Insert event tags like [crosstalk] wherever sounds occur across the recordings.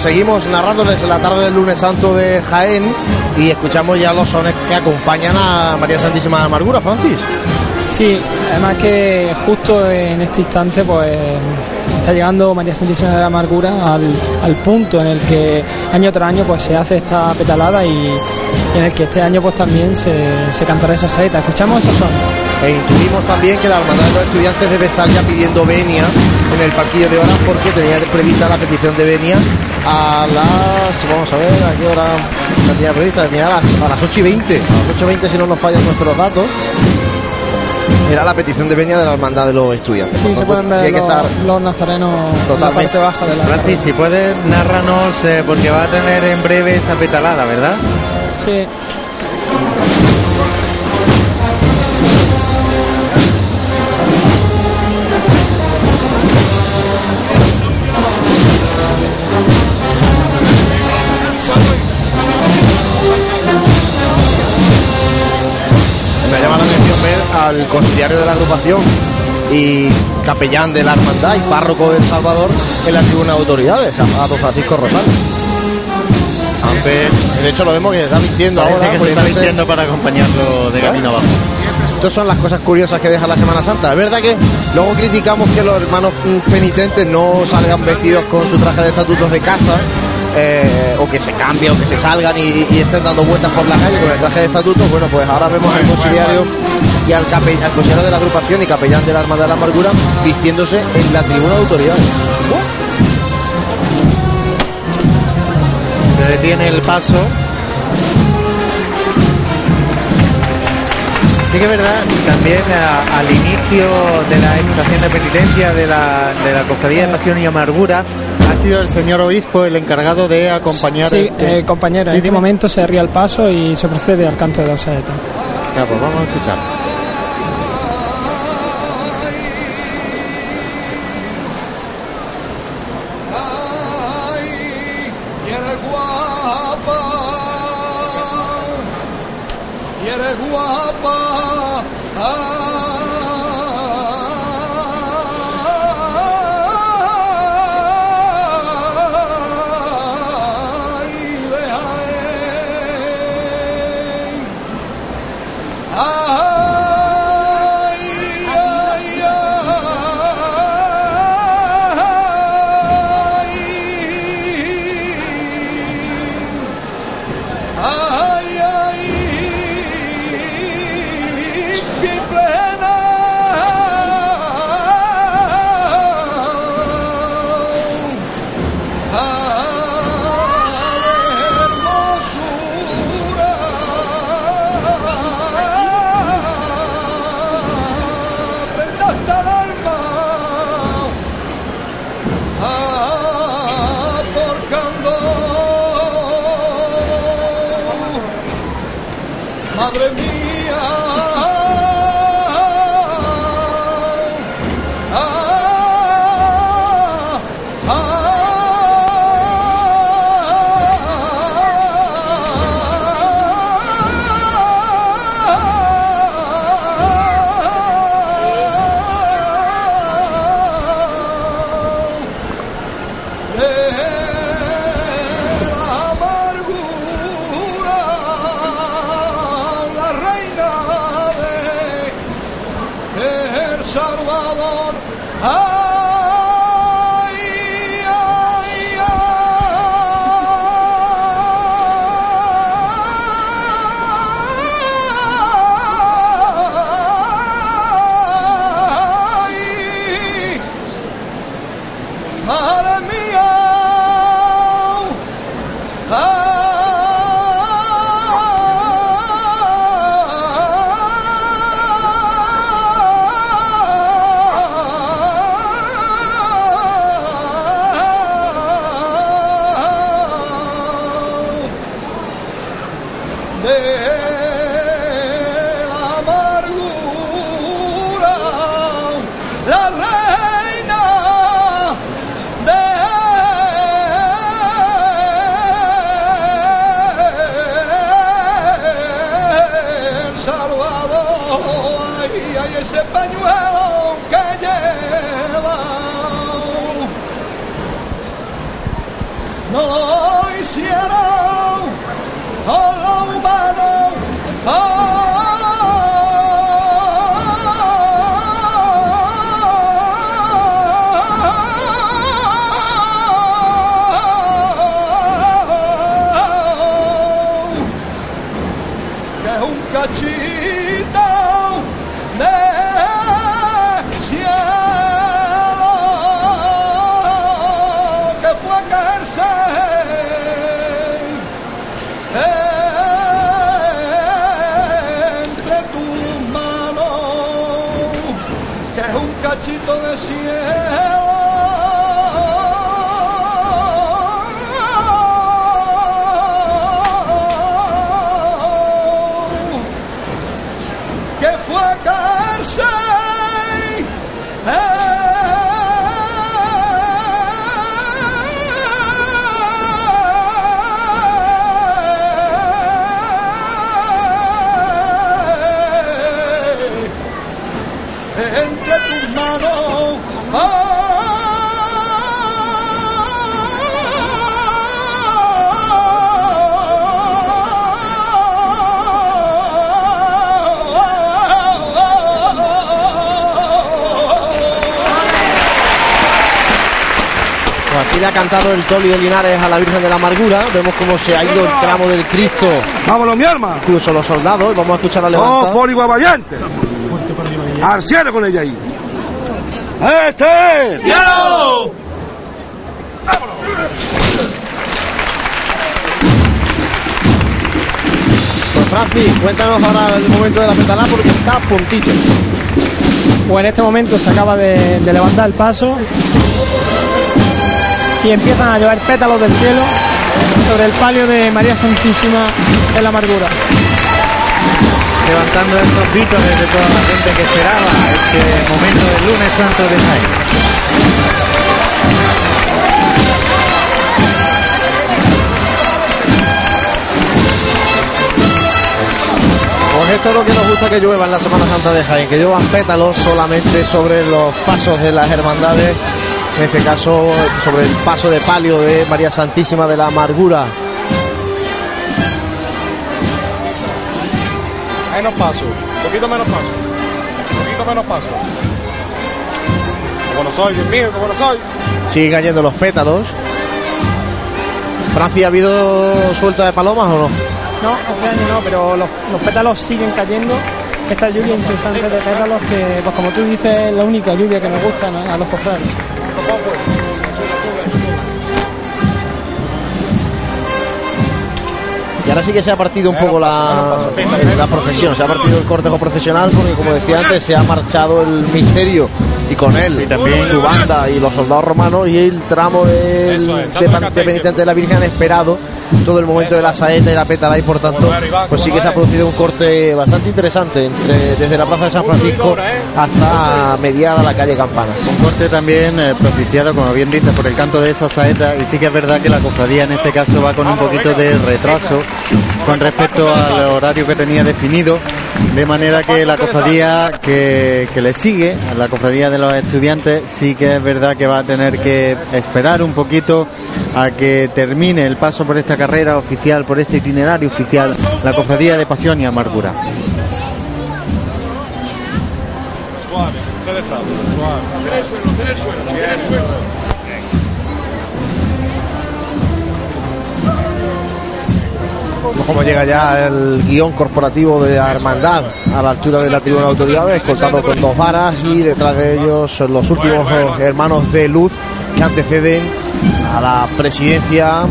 Pues seguimos narrándoles la tarde del lunes santo de Jaén y escuchamos ya los sones que acompañan a María Santísima de Amargura, Francis. Sí, además que justo en este instante pues está llegando María Santísima de la Amargura al, al punto en el que año tras año pues se hace esta petalada y, y en el que este año pues también se, se cantará esa saeta. Escuchamos esos sones. E intuimos también que la Hermandad de los Estudiantes debe estar ya pidiendo venia en el parquillo de horas porque tenía prevista la petición de venia a las, vamos a ver, a qué hora la tenía prevista, tenía a las, a las 8 y 20, a las 8 y 20 si no nos fallan nuestros datos. Era la petición de venia de la Hermandad de los Estudiantes. Sí, se pueden ver Tiene que los, estar los nazarenos en la Totalmente. parte baja de la Francis, si puedes, narranos, eh, porque va a tener en breve esa petalada, ¿verdad? Sí. Al conciliario de la agrupación y capellán de la hermandad y párroco del Salvador en la tribuna de autoridades, a, a don Francisco Rosales. De hecho, lo vemos que se está vistiendo Parece ahora. que se está vistiendo para acompañarlo de camino abajo. Estas son las cosas curiosas que deja la Semana Santa. Es verdad que luego criticamos que los hermanos penitentes no salgan vestidos con su traje de estatutos de casa, eh, o que se cambien, o que se salgan y, y estén dando vueltas por la calle con el traje de estatutos. Bueno, pues ahora vemos al conciliario y al, cape- al consejero de la agrupación y capellán de la Hermandad de la Amargura vistiéndose en la tribuna de autoridades. Se detiene el paso. Sí que es verdad, también a- al inicio de la estación de penitencia de la, de la Cofradía de Pasión y Amargura ha sido el señor obispo el encargado de acompañar Sí, este- eh, compañero, Sí, en este momento se ría el paso y se procede al canto de la saeta. Ya, pues vamos a escuchar. Eres ha cantado el Toli de Linares a la Virgen de la Amargura. Vemos cómo se ha ido el tramo del Cristo, Vámonos, mi arma. incluso los soldados. Vamos a escuchar a Oh, levantar. por igual valiente. Al cielo con ella ahí. ¡Este! Pues Francis, cuéntanos ahora el momento de la petalada porque está a puntito. Pues en este momento se acaba de, de levantar el paso y empiezan a llover pétalos del cielo sobre el palio de María Santísima de la Amargura. levantando esos vítores de toda la gente que esperaba este momento del lunes santo de Jaén. Pues esto es lo que nos gusta que llueva en la Semana Santa de Jaén, que lluevan pétalos solamente sobre los pasos de las hermandades, en este caso sobre el paso de palio de María Santísima de la Amargura. Menos paso, un poquito menos paso, un poquito menos paso. Como no soy, Dios mío, como no soy. Siguen cayendo los pétalos. Francia, ¿ha habido suelta de palomas o no? No, este año no, pero los, los pétalos siguen cayendo. Esta lluvia incesante de pétalos que, pues como tú dices, es la única lluvia que nos gusta ¿no? a los cofrades. Qual foi? Y ahora sí que se ha partido un poco la, la procesión, se ha partido el cortejo procesional porque como decía antes se ha marchado el misterio y con él también. su banda y los soldados romanos y el tramo del- Eso es, de, penitente de la Virgen han esperado todo el momento de la saeta y la pétala y por tanto Iván, pues sí que se ha producido un corte bastante interesante entre, desde la plaza de San Francisco hasta mediada la calle Campanas. Un corte también eh, propiciado, como bien dice, por el canto de esa saeta y sí que es verdad que la cofradía en este caso va con un poquito de retraso con respecto al horario que tenía definido, de manera que la cofradía que, le sigue, la cofradía de los estudiantes, sí que es verdad que va a tener que esperar un poquito a que termine el paso por esta carrera oficial, por este itinerario oficial, la cofradía de Pasión y Amargura. Suave, saben, suave. Cómo llega ya el guion corporativo de la hermandad a la altura de la tribuna de autoridades, escoltado con dos varas y detrás de ellos los últimos hermanos de luz que anteceden a la presidencia,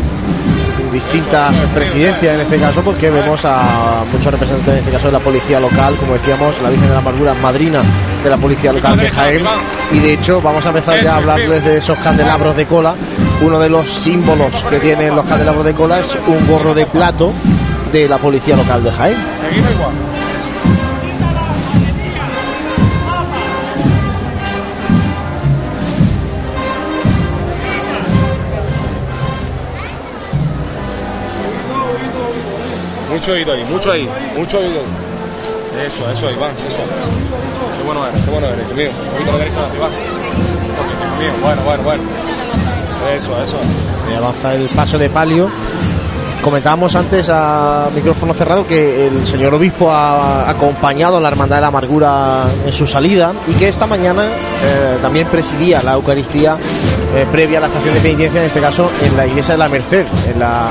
distintas presidencias en este caso, porque vemos a muchos representantes, en este caso de la policía local, como decíamos, la Virgen de la Amargura, madrina de la policía local de Jaén, y de hecho vamos a empezar ya a hablarles de esos candelabros de cola. Uno de los símbolos que tienen los candelabros de cola es un gorro de plato de la policía local de Jaén. Mucho oído ahí, mucho ahí, mucho oído. Eso, eso, Iván, eso. Qué bueno eres, qué bueno eres, mío. Un poquito de derecha, Iván. Bueno, bueno, bueno. Eso, eso. Eh, avanza el paso de palio. Comentábamos antes a micrófono cerrado que el señor obispo ha acompañado a la Hermandad de la Amargura en su salida y que esta mañana eh, también presidía la Eucaristía eh, previa a la estación de penitencia, en este caso en la iglesia de la Merced, en la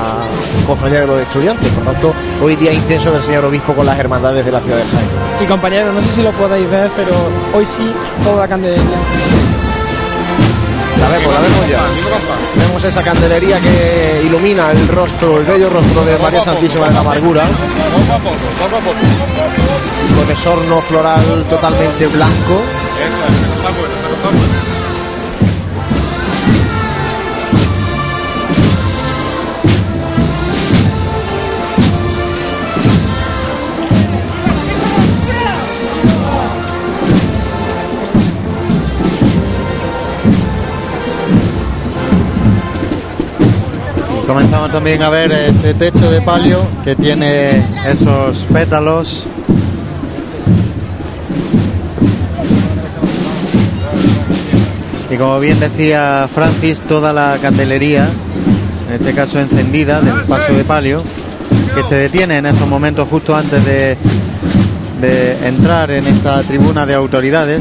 cofradía de los estudiantes. Por tanto, hoy día intenso del señor obispo con las hermandades de la ciudad de Jaén. Y compañeros, no sé si lo podéis ver, pero hoy sí toda la candelería. La vemos, la vemos ya. Vemos esa candelería que ilumina el rostro, el bello rostro de María Santísima de la Amargura, con ese horno floral totalmente blanco. Comenzamos también a ver ese techo de palio que tiene esos pétalos. Y como bien decía Francis, toda la candelería, en este caso encendida del paso de palio, que se detiene en estos momentos justo antes de, de entrar en esta tribuna de autoridades.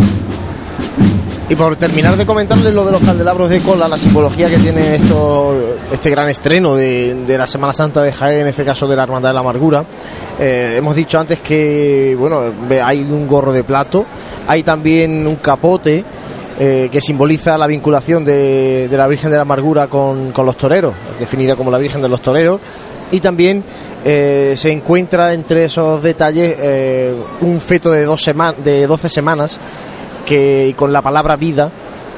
Y por terminar de comentarles lo de los candelabros de cola, la simbología que tiene esto, este gran estreno de, la Semana Santa de Jaén, en este caso de la Hermandad de la Amargura. Eh, hemos dicho antes que bueno hay un gorro de plato, hay también un capote eh, que simboliza la vinculación de, de la Virgen de la Amargura con, los toreros, definida como la Virgen de los Toreros. Y también eh, se encuentra entre esos detalles un feto de, dos de 12 semanas que y con la palabra vida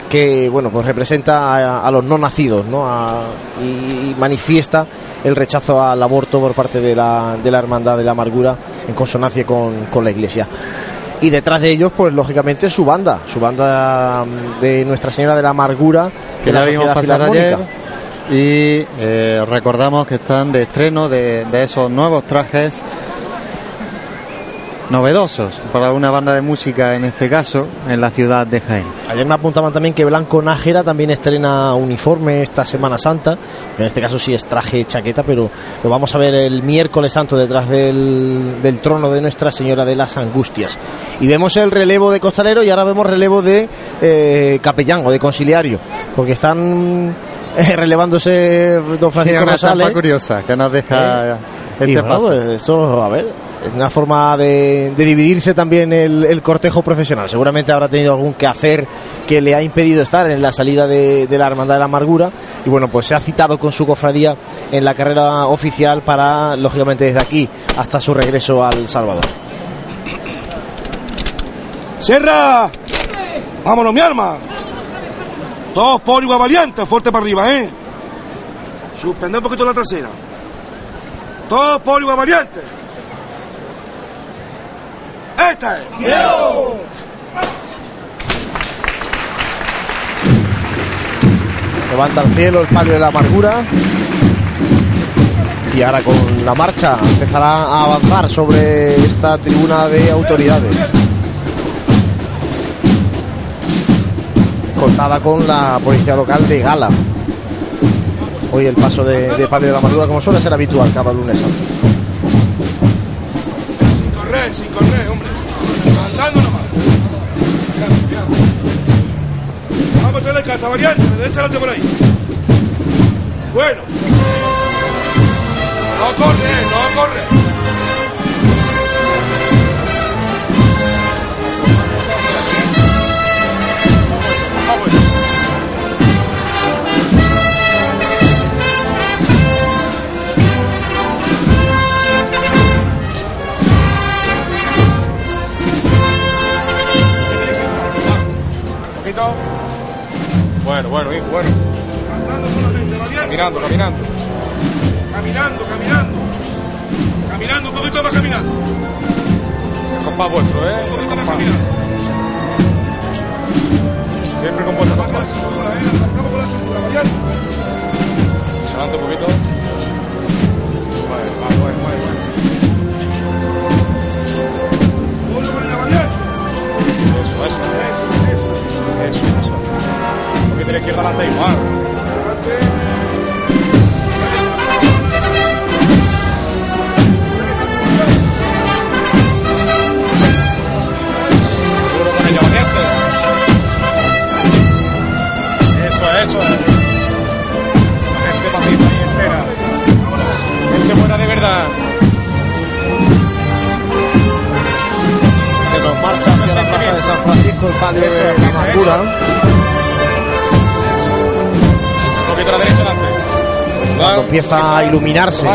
que bueno pues representa a, a los no nacidos ¿no? A- y, y manifiesta el rechazo al aborto por parte de la, de la hermandad de la amargura en consonancia con, con la iglesia. Y detrás de ellos pues lógicamente su banda su banda mm, de Nuestra Señora de la Amargura que la la vimos pasar ayer. Y eh, recordamos que están de estreno de, de esos nuevos trajes novedosos para una banda de música en este caso en la ciudad de Jaén. Ayer me apuntaban también que Blanco Nájera también estrena uniforme esta Semana Santa. En este caso sí es traje chaqueta, pero lo vamos a ver el miércoles santo detrás del, del trono de Nuestra Señora de las Angustias. Y vemos el relevo de costalero y ahora vemos relevo de eh, capellán o de conciliario, porque están eh, relevándose don Sí, Francisco una Rosales. curiosa que nos deja este Y bueno, paso. pues eso, a ver, una forma de, dividirse también el, cortejo profesional. Seguramente habrá tenido algún quehacer que le ha impedido estar en la salida de, de la Hermandad de la Amargura. Y bueno, pues se ha citado con su cofradía en la carrera oficial para, lógicamente, desde aquí hasta su regreso al Salvador. ¡Sierra! ¡Vámonos, mi arma! Dos por igual valiente, fuerte para arriba, ¿eh? Suspender un poquito la trasera. Dos por igual valiente. Esta es. Levanta al cielo el palio de la amargura. Y ahora con la marcha empezará a avanzar sobre esta tribuna de autoridades. Cortada con la policía local de Gala. Hoy el paso de, de palio de la amargura como suele ser habitual cada lunes santo. Sin correr, sin correr, hombre. De derecha adelante por ahí. Bueno. No corre, no corre. Bueno, bueno, hijo, bueno. Andando solamente, variante. Caminando, caminando. Caminando, caminando. Caminando, un poquito más caminando. El compás vuestro, ¿eh? Un poquito más caminando. Siempre con vuestro Vamos con la compás. eh. Vamos con la cintura, variante. Adelante un poquito que tiene izquierda adelante igual. Eso es, eso es. La gente y entera. Gente buena de verdad. Se nos marcha hacia la plaza de San Francisco el palio de la amargura. Cuando empieza a iluminarse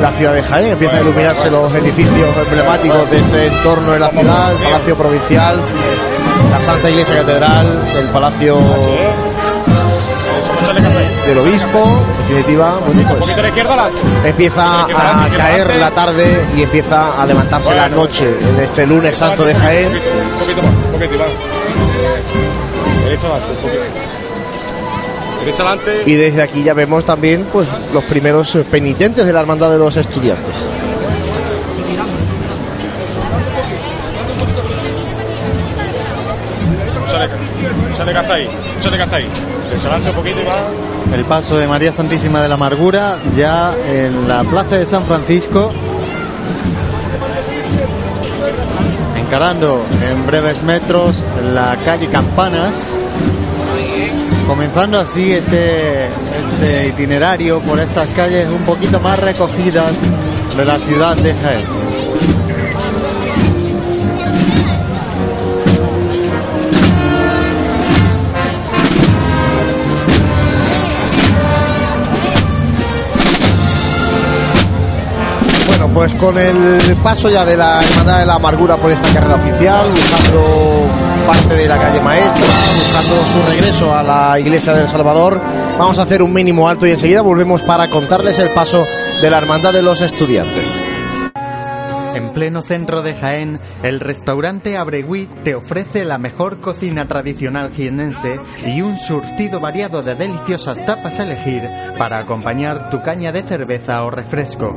la ciudad de Jaén, empiezan a iluminarse los edificios emblemáticos de este entorno de la ciudad, el Palacio Provincial, la Santa Iglesia Catedral, el Palacio del Obispo, en definitiva, bueno, pues empieza a caer la tarde y empieza a levantarse la noche en este lunes santo de Jaén. Y desde aquí ya vemos también pues los primeros penitentes de la Hermandad de los Estudiantes. Échale, échale que hasta ahí. Échale que hasta ahí. Derecha adelante un poquito, Iván. El paso de María Santísima de la Amargura ya en la plaza de San Francisco. Encarando en breves metros la calle Campanas. Comenzando así este, este itinerario por estas calles un poquito más recogidas de la ciudad de Jaén. Pues con el paso ya de la Hermandad de la Amargura por esta carrera oficial, buscando parte de la calle Maestra, buscando su regreso a la Iglesia del Salvador, vamos a hacer un mínimo alto y enseguida volvemos para contarles el paso de la Hermandad de los Estudiantes. En pleno centro de Jaén, el restaurante Abregui te ofrece la mejor cocina tradicional jienense y un surtido variado de deliciosas tapas a elegir para acompañar tu caña de cerveza o refresco.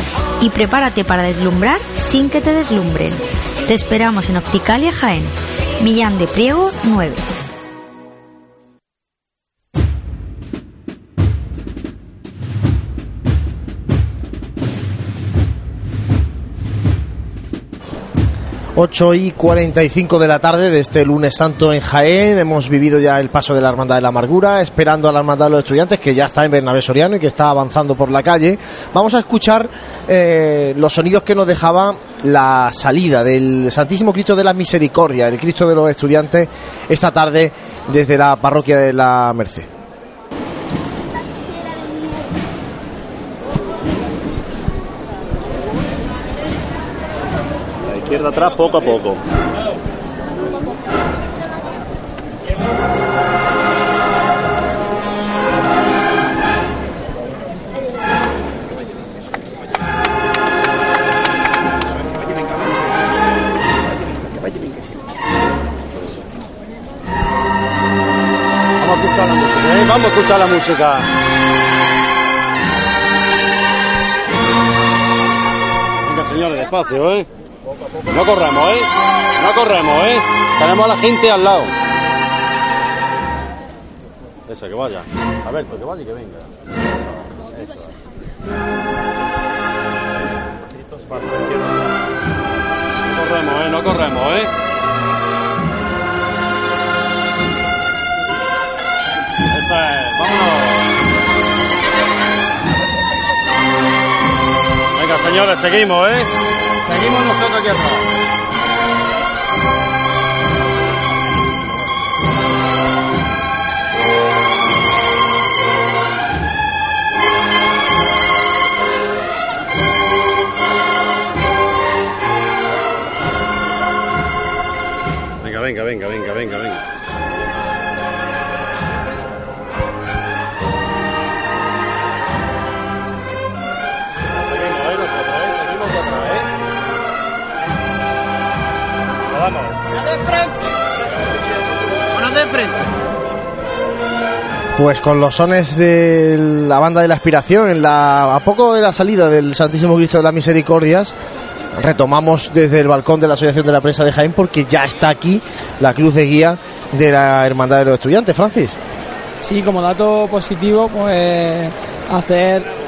Y prepárate para deslumbrar sin que te deslumbren. Te esperamos en Opticalia Jaén. Millán de Priego 9. Ocho y 45 de la tarde de este lunes santo en Jaén. Hemos vivido ya el paso de la Hermandad de la Amargura, esperando a la Hermandad de los Estudiantes, que ya está en Bernabé Soriano y que está avanzando por la calle. Vamos a escuchar eh, los sonidos que nos dejaba la salida del Santísimo Cristo de la Misericordia, el Cristo de los Estudiantes, esta tarde desde la parroquia de la Merced. Izquierda atrás poco a poco. Vamos a escuchar la música, ¿eh? Vamos a escuchar la música. Venga, señores, despacio, ¿eh? No corramos, ¿eh? No corremos, ¿eh? Tenemos a la gente al lado. Eso, que vaya. A ver, pues que vaya y que venga. Eso, eso. No corremos, ¿eh? No corremos, ¿eh? Eso es. Vámonos. Señores, seguimos, ¿eh? Seguimos nosotros aquí atrás. De frente. Pues con los sones de la banda de la aspiración, en la, a poco de la salida del Santísimo Cristo de las Misericordias, retomamos desde el balcón de la Asociación de la Prensa de Jaén porque ya está aquí la cruz de guía de la Hermandad de los Estudiantes, Francis. Sí, como dato positivo, pues hacer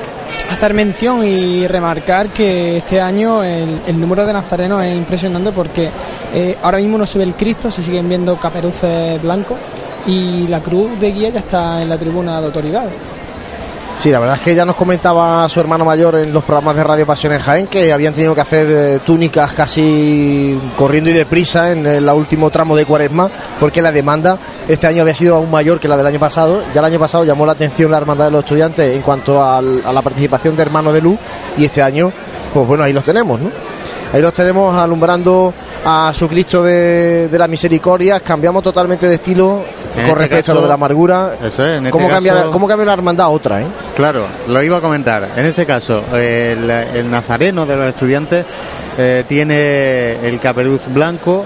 hacer mención y remarcar que este año el, el número de nazarenos es impresionante porque eh, ahora mismo no se ve el Cristo, se siguen viendo caperuces blancos y la cruz de guía ya está en la tribuna de autoridades. Sí, la verdad es que ya nos comentaba su hermano mayor en los programas de Radio Pasión en Jaén que habían tenido que hacer eh, túnicas casi corriendo y deprisa en el último tramo de Cuaresma porque la demanda este año había sido aún mayor que la del año pasado. Ya el año pasado llamó la atención la Hermandad de los Estudiantes en cuanto al- a la participación de Hermanos de Luz y este año, pues bueno, ahí los tenemos, ¿no? Ahí los tenemos alumbrando a su Cristo de, de la Misericordia. Cambiamos totalmente de estilo En con este respecto a lo de la amargura. Eso es, en este ¿Cómo, cambia, ¿Cómo cambia una hermandad a otra, eh? Claro, lo iba a comentar. En este caso, el, el nazareno de los estudiantes eh, tiene el caperuz blanco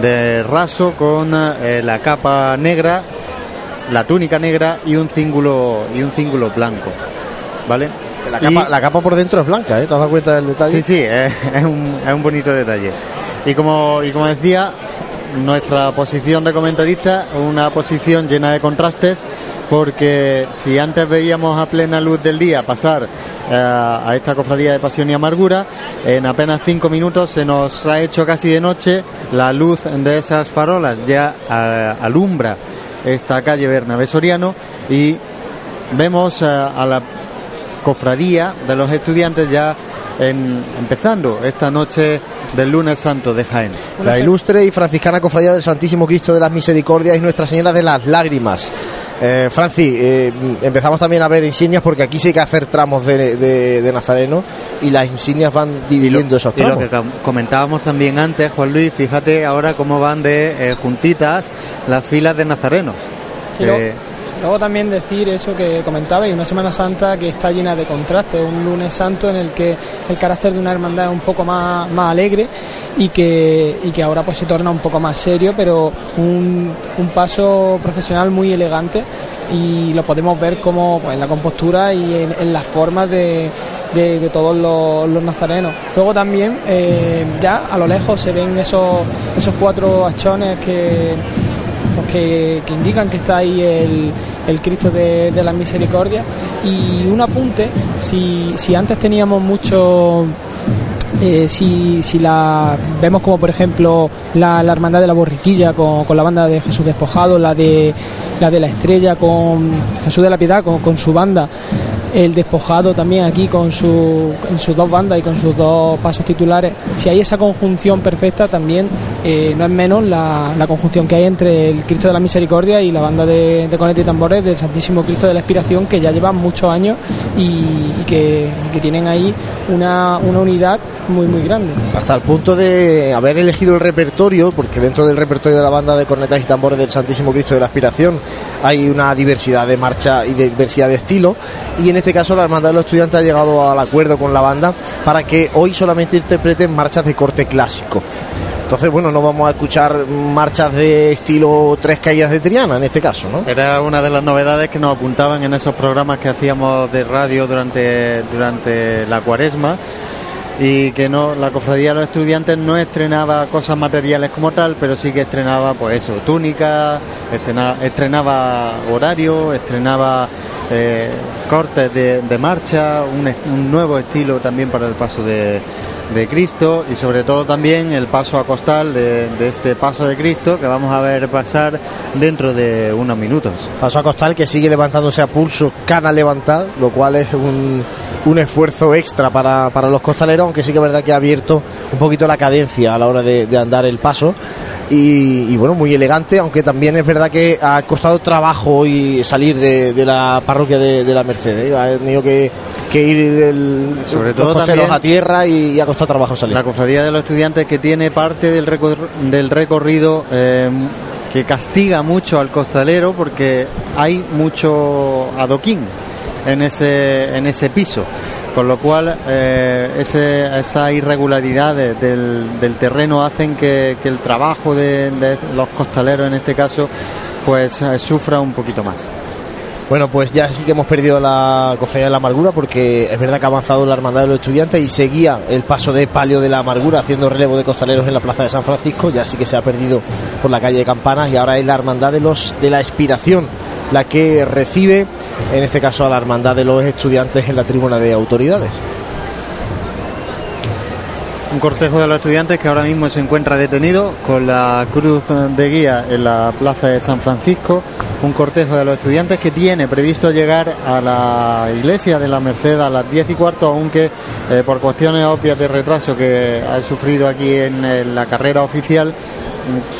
de raso con eh, la capa negra, la túnica negra y un cíngulo y un cíngulo blanco, ¿vale? La capa, Y- la capa por dentro es blanca, ¿eh? ¿Te has dado cuenta del detalle? Sí, sí, es, es un, es un bonito detalle. Y como, y como decía, nuestra posición de comentarista, una posición llena de contrastes, porque si antes veíamos a plena luz del día pasar eh, a esta cofradía de pasión y amargura, en apenas cinco minutos se nos ha hecho casi de noche, la luz de esas farolas. Ya eh, alumbra esta calle Bernabé Soriano y vemos eh, a la cofradía de los estudiantes ya en- empezando esta noche del lunes santo de Jaén. La ilustre y franciscana cofradía del Santísimo Cristo de las Misericordias y Nuestra Señora de las Lágrimas. Eh, Franci, eh, empezamos también a ver insignias porque aquí sí hay que hacer tramos de, de- de Nazareno y las insignias van dividiendo esos Y lo tramos. que comentábamos también antes, Juan Luis, fíjate ahora cómo van de eh, juntitas las filas de Nazareno. Luego también decir eso que comentaba, y una Semana Santa que está llena de contrastes, un lunes santo en el que el carácter de una hermandad es un poco más, más alegre y que, y que ahora pues se torna un poco más serio, pero un, un paso profesional muy elegante y lo podemos ver como pues, en la compostura y en, las formas de, de- todos los, los nazarenos. Luego también eh, ya a lo lejos se ven esos, esos cuatro achones que pues que, indican que está ahí el, el Cristo de, de la Misericordia. Y un apunte, si, si antes teníamos mucho... eh, si, si la vemos como por ejemplo la, la hermandad de la borriquilla con, con la banda de Jesús despojado la de la de la estrella con Jesús de la piedad con, con su banda el despojado también aquí con su, en sus dos bandas y con sus dos pasos titulares. Si hay esa conjunción perfecta, también eh, no es menos la, la conjunción que hay entre el Cristo de la Misericordia y la banda de, de Conete y Tambores del Santísimo Cristo de la Expiración, que ya llevan muchos años y, que, que tienen ahí una, una unidad muy, muy grande. Hasta el punto de haber elegido el repertorio, porque dentro del repertorio de la banda de cornetas y tambores del Santísimo Cristo de la Aspiración hay una diversidad de marcha y diversidad de estilo. Y en este caso la Hermandad de los Estudiantes ha llegado al acuerdo con la banda para que hoy solamente interpreten marchas de corte clásico. Entonces, bueno, no vamos a escuchar marchas de estilo Tres Caídas de Triana en este caso, ¿no? Era una de las novedades que nos apuntaban en esos programas que hacíamos de radio durante, durante la cuaresma y que no la cofradía de los estudiantes no estrenaba cosas materiales como tal, pero sí que estrenaba pues eso, túnica, estrena- estrenaba horario, estrenaba eh, cortes de, marcha, un, nuevo estilo también para el paso de, Cristo y sobre todo también el paso a costal de, este paso de Cristo que vamos a ver pasar dentro de unos minutos. Paso a Costal que sigue levantándose a pulso cada levantar, lo cual es un, un esfuerzo extra para, para los costaleros, aunque sí que es verdad que ha abierto un poquito la cadencia a la hora de andar el paso. Y, y bueno, muy elegante, aunque también es verdad que ha costado trabajo y salir de, de la parroquia de, de la Merced. ¿eh? Ha tenido que, que ir el, Sobre los todo costeros también- a tierra y, y ha costado trabajo salir. La cofradía de los estudiantes que tiene parte del, recor- del recorrido eh, que castiga mucho al costalero porque hay mucho adoquín en ese, en ese piso. Con lo cual, eh, ese, esa irregularidad de- del, terreno hacen que, el trabajo de, de los costaleros, en este caso, pues eh, sufra un poquito más. Bueno, pues ya sí que hemos perdido la cofradía de la amargura porque es verdad que ha avanzado la hermandad de los estudiantes y seguía el paso de palio de la amargura haciendo relevo de costaleros en la plaza de San Francisco. Ya sí que se ha perdido por la calle de Campanas y ahora es la hermandad de los de la expiración la que recibe, en este caso a la hermandad de los estudiantes en la tribuna de autoridades. Un cortejo de los estudiantes que ahora mismo se encuentra detenido con la cruz de guía en la plaza de San Francisco. Un cortejo de los estudiantes que tiene previsto llegar a la iglesia de la Merced a las 10 y cuarto, aunque eh, por cuestiones obvias de retraso que ha sufrido aquí en, la carrera oficial,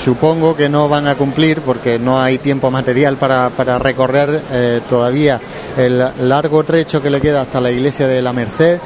supongo que no van a cumplir porque no hay tiempo material para, para recorrer eh, todavía el largo trecho que le queda hasta la iglesia de la Merced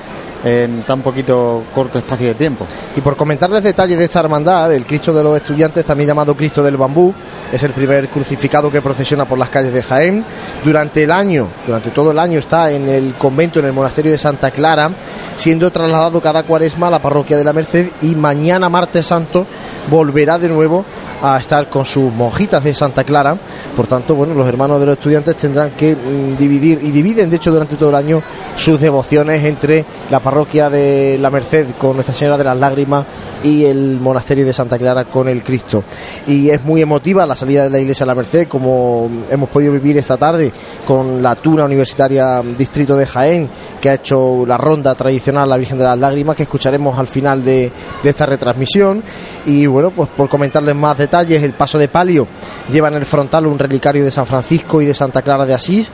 en tan poquito corto espacio de tiempo. Y por comentarles detalles de esta hermandad, el Cristo de los Estudiantes, también llamado Cristo del Bambú, es el primer crucificado que procesiona por las calles de Jaén. Durante el año, durante todo el año está en el convento, en el monasterio de Santa Clara, siendo trasladado cada cuaresma a la parroquia de la Merced y mañana, martes santo, volverá de nuevo a estar con sus monjitas de Santa Clara. Por tanto, bueno, los hermanos de los estudiantes tendrán que mm, dividir y dividen, de hecho, durante todo el año sus devociones entre la parroquia de la Merced con Nuestra Señora de las Lágrimas y el monasterio de Santa Clara con el Cristo. Y es muy emotiva la salida de la iglesia de la Merced, como hemos podido vivir esta tarde con la Tuna Universitaria Distrito de Jaén, que ha hecho la ronda tradicional la Virgen de las Lágrimas, que escucharemos al final de, de esta retransmisión. Y bueno, pues por comentarles más detalles, el paso de palio lleva en el frontal un relicario de San Francisco y de Santa Clara de Asís.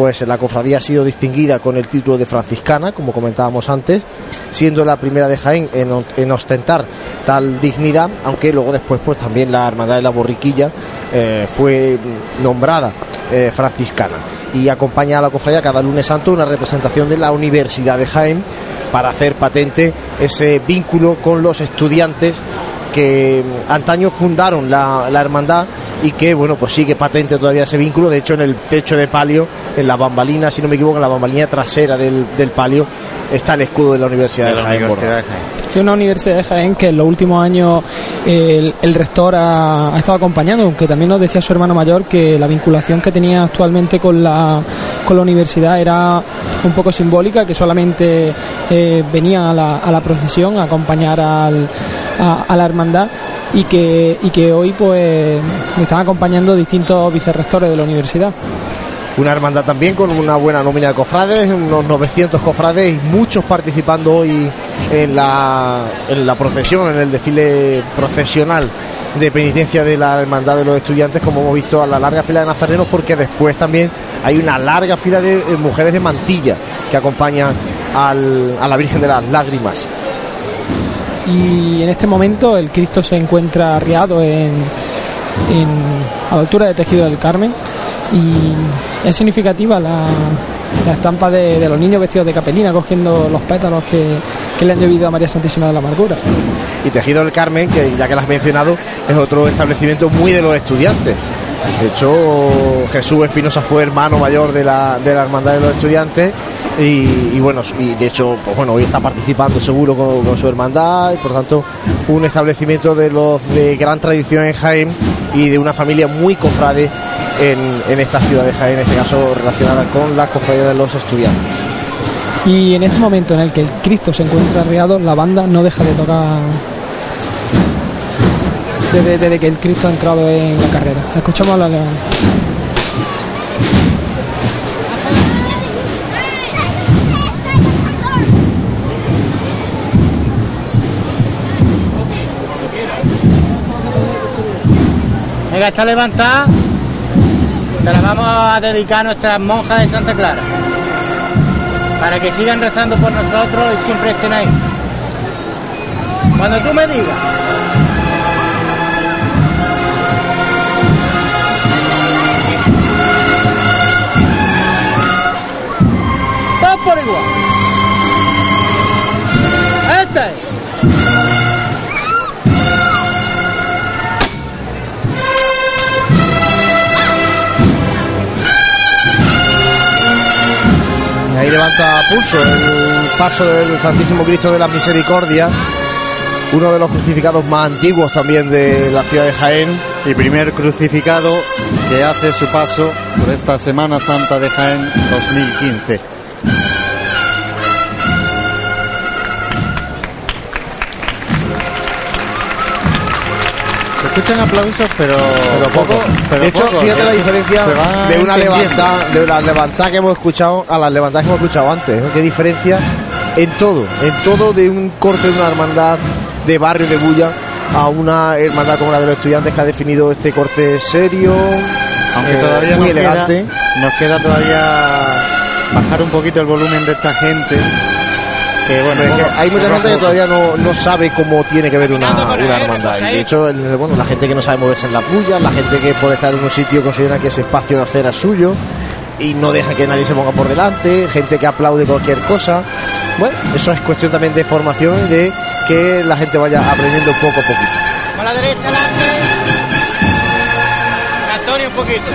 Pues la cofradía ha sido distinguida con el título de franciscana, como comentábamos antes, siendo la primera de Jaén en, en ostentar tal dignidad, aunque luego después pues también la Hermandad de la Borriquilla eh, fue nombrada eh, franciscana. Y acompaña a la cofradía cada lunes santo una representación de la Universidad de Jaén para hacer patente ese vínculo con los estudiantes que antaño fundaron la, la hermandad y que bueno pues sigue patente todavía ese vínculo de hecho en el techo de palio en la bambalina si no me equivoco en la bambalina trasera del, del palio está el escudo de la Universidad de, De la Jaén Universidad bordado. de Jaén. Es una universidad de Jaén que en los últimos años el, el rector ha, ha estado acompañando, aunque también nos decía su hermano mayor que la vinculación que tenía actualmente con la, con la universidad era un poco simbólica, que solamente eh, venía a la, a la procesión a acompañar al, a, la hermandad y que, y que hoy pues están acompañando distintos vicerrectores de la universidad. Una hermandad también con una buena nómina de cofrades, unos 900 cofrades y muchos participando hoy en la, en la procesión, en el desfile procesional de penitencia de la hermandad de los estudiantes, como hemos visto a la larga fila de nazarenos, porque después también hay una larga fila de eh, mujeres de mantilla que acompañan a la Virgen de las Lágrimas. Y en este momento el Cristo se encuentra arriado en, a la altura de Tejido del Carmen y es significativa la, la estampa de, los niños vestidos de capelina cogiendo los pétalos que, que le han llovido a María Santísima de la Amargura. y Tejido del Carmen, que ya que lo has mencionado, es otro establecimiento muy de los estudiantes. De hecho, Jesús Espinosa fue hermano mayor de la, de la Hermandad de los Estudiantes y, bueno, y de hecho, pues bueno, hoy está participando seguro con, su hermandad y por tanto un establecimiento de los de gran tradición en Jaén y de una familia muy cofrade en, en esta ciudad de Jaén, en este caso relacionada con la cofradía de los estudiantes. Y en este momento en el que el Cristo se encuentra arriado, la banda no deja de tocar desde, que el Cristo ha entrado en la carrera. Escuchamos a la... Venga, está levantada. Se la vamos a dedicar a nuestras monjas de Santa Clara. Para que sigan rezando por nosotros y siempre estén ahí. Cuando tú me digas. Por igual. Este ahí levanta pulso el paso del Santísimo Cristo de la Misericordia, uno de los crucificados más antiguos también de la ciudad de Jaén. Y primer crucificado que hace su paso por esta Semana Santa de Jaén 2015. Escuchan aplausos, pero, Pero poco. pero de hecho, poco, fíjate la ¿eh? diferencia Se va de una levantada, de las levantadas que hemos escuchado a las levantadas que hemos escuchado antes. ¿no? Qué diferencia en todo, en todo de un corte de una hermandad de barrio de Bulla a una hermandad como la de los estudiantes que ha definido este corte serio, Aunque eh, todavía muy nos elegante. Queda, nos queda todavía bajar un poquito el volumen de esta gente. Que bueno, Pero es que poco- hay mucha gente que todavía no, no sabe cómo tiene que ver una, una hermandad. Y de hecho, el- bueno, la gente que no sabe moverse en las bullas, la gente que por estar en un sitio considera que ese espacio de acera es suyo y no deja que nadie se ponga por delante, gente que aplaude cualquier cosa. Bueno, eso es cuestión también de formación y de que la gente vaya aprendiendo poco a poquito. Con la derecha adelante. Antonio un poquito.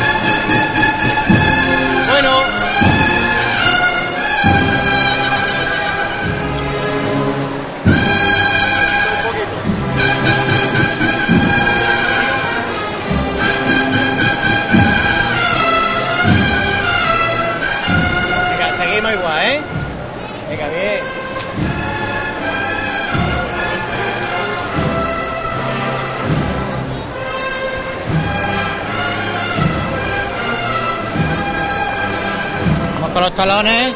Con los talones.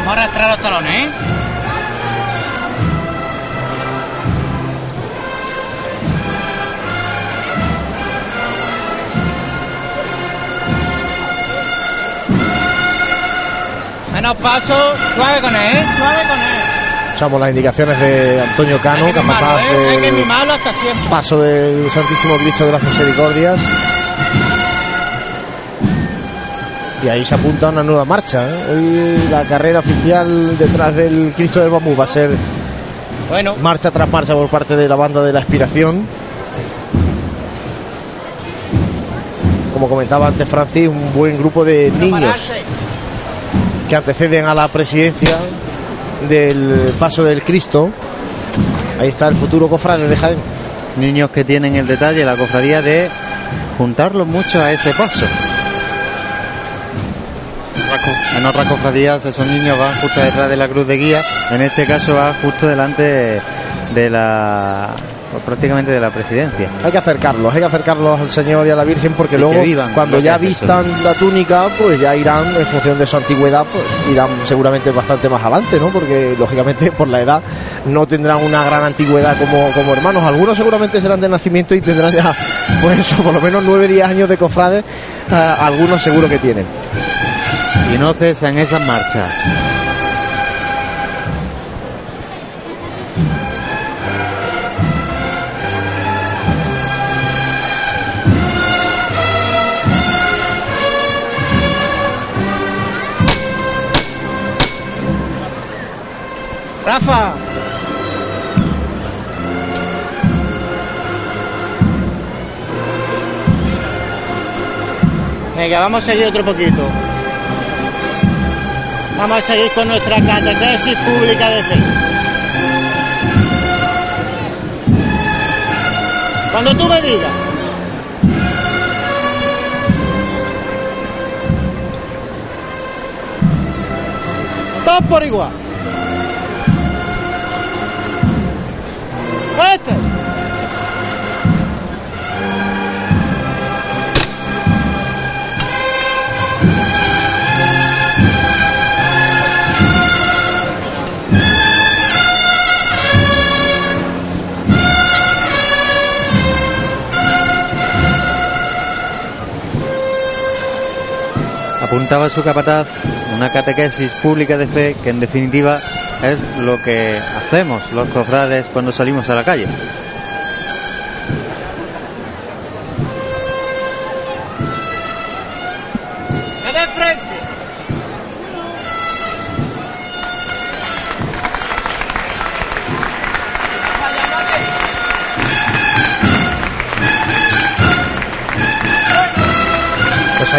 Vamos a arrastrar los talones, ¿eh? Menos paso, suave con él, ¿eh? Suave con él. Escuchamos las indicaciones de Antonio Cano, capaz ¿eh? Del paso del Santísimo Cristo de las Misericordias. Y ahí se apunta una nueva marcha. ¿eh? Hoy la carrera oficial detrás del Cristo del Bambú va a ser Bueno, marcha tras marcha por parte de la banda de la Aspiración. Como comentaba antes Francis, un buen grupo de niños que anteceden a la presidencia del paso del Cristo. Ahí está el futuro cofrade de Jaén. Niños que tienen el detalle, la cofradía de juntarlos mucho a ese paso. En otras cofradías esos niños van justo detrás de la cruz de guía, en este caso va justo delante de la pues, prácticamente de la presidencia. Hay que acercarlos, hay que acercarlos al Señor y a la Virgen porque Y luego vivan cuando ya vistan la túnica, pues ya irán en función de su antigüedad, pues irán seguramente bastante más adelante, ¿no? Porque lógicamente por la edad no tendrán una gran antigüedad como, como hermanos. Algunos seguramente serán de nacimiento y tendrán ya, pues eso, por lo menos 9 10 años de cofrades, eh, algunos seguro que tienen. Y no cesan esas marchas. Rafa. Venga, vamos a seguir otro poquito. Vamos a seguir con nuestra catequesis pública de fe. Cuando tú me digas. Todos por igual. Este. Apuntaba su capataz, una catequesis pública de fe que en definitiva es lo que hacemos los cofrades cuando salimos a la calle.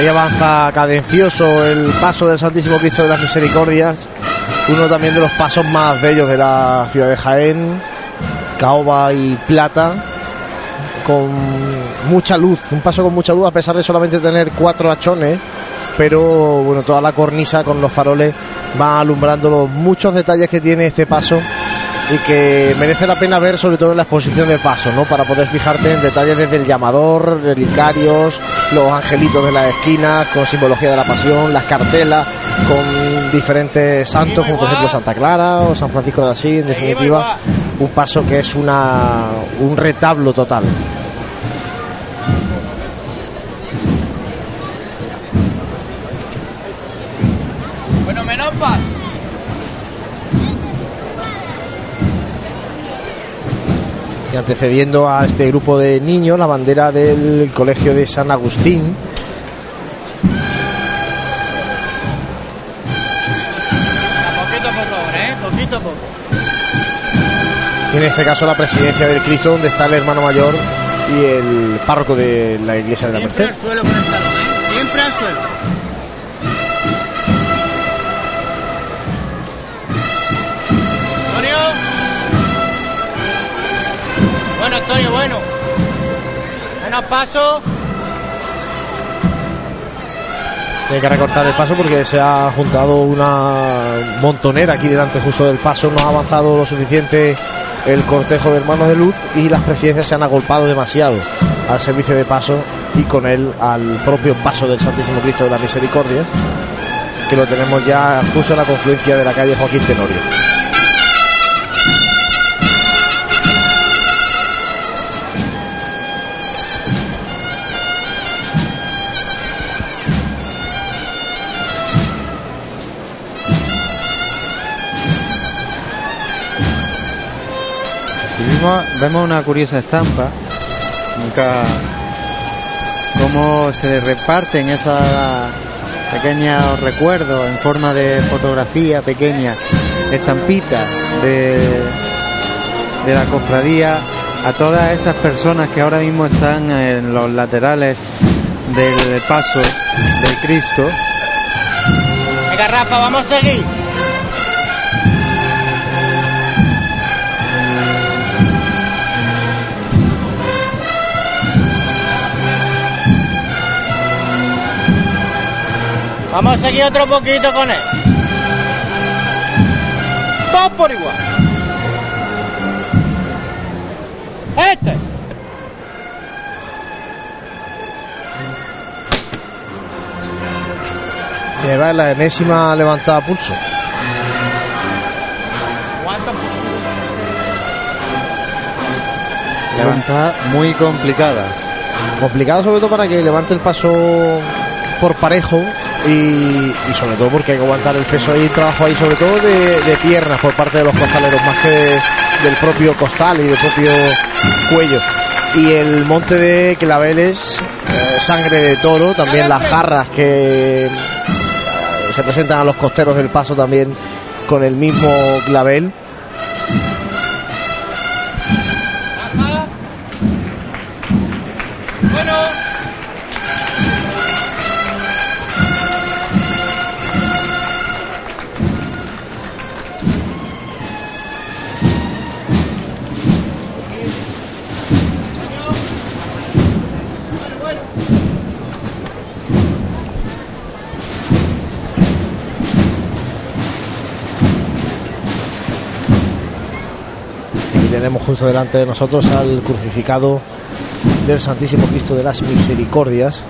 Ahí avanza cadencioso el paso del Santísimo Cristo de las Misericordias, uno también de los pasos más bellos de la ciudad de Jaén, caoba y plata, con mucha luz, un paso con mucha luz a pesar de solamente tener cuatro hachones, pero bueno, toda la cornisa con los faroles va alumbrando los muchos detalles que tiene este paso y que merece la pena ver sobre todo en la exposición del paso, ¿no? Para poder fijarte en detalles desde el llamador, relicarios, los angelitos de las esquinas con simbología de la pasión, las cartelas con diferentes santos, como por ejemplo Santa Clara o San Francisco de Asís, en definitiva, un paso que es una un retablo total. Bueno, menos. Y antecediendo a este grupo de niños, la bandera del Colegio de San Agustín, Poquito a poco ahora, ¿eh? Poquito a poco. y en este caso la presidencia del Cristo, donde está el hermano mayor y el párroco de la iglesia de la Siempre Merced. al suelo con el talón, ¿eh? Siempre al suelo. Bueno. Menos paso. Tiene que recortar el paso porque se ha juntado una montonera aquí delante justo del paso. No ha avanzado lo suficiente el cortejo de hermanos de luz y las presidencias se han agolpado demasiado al servicio de paso y con él al propio paso del Santísimo Cristo de las Misericordias, que lo tenemos ya justo en la confluencia de la calle Joaquín Tenorio. Vemos una curiosa estampa, nunca cómo se reparten esos pequeños recuerdos en forma de fotografía pequeña, estampitas de, de la cofradía a todas esas personas que ahora mismo están en los laterales del paso del Cristo. Venga, Rafa, vamos a seguir. Vamos a seguir otro poquito con él. Todos por igual. Este. Y ahí va la enésima levantada a pulso. Aguanta un poquito. Levantadas muy complicadas. Complicado sobre todo para que levante el paso por parejo y, y sobre todo porque hay que aguantar el peso ahí, trabajo ahí sobre todo de, de piernas por parte de los costaleros, más que de- del propio costal y del propio cuello. Y el monte de claveles, eh, sangre de toro, también las jarras que eh, se presentan a los costeros del paso también con el mismo clavel. Delante de nosotros al crucificado del Santísimo Cristo de las Misericordias.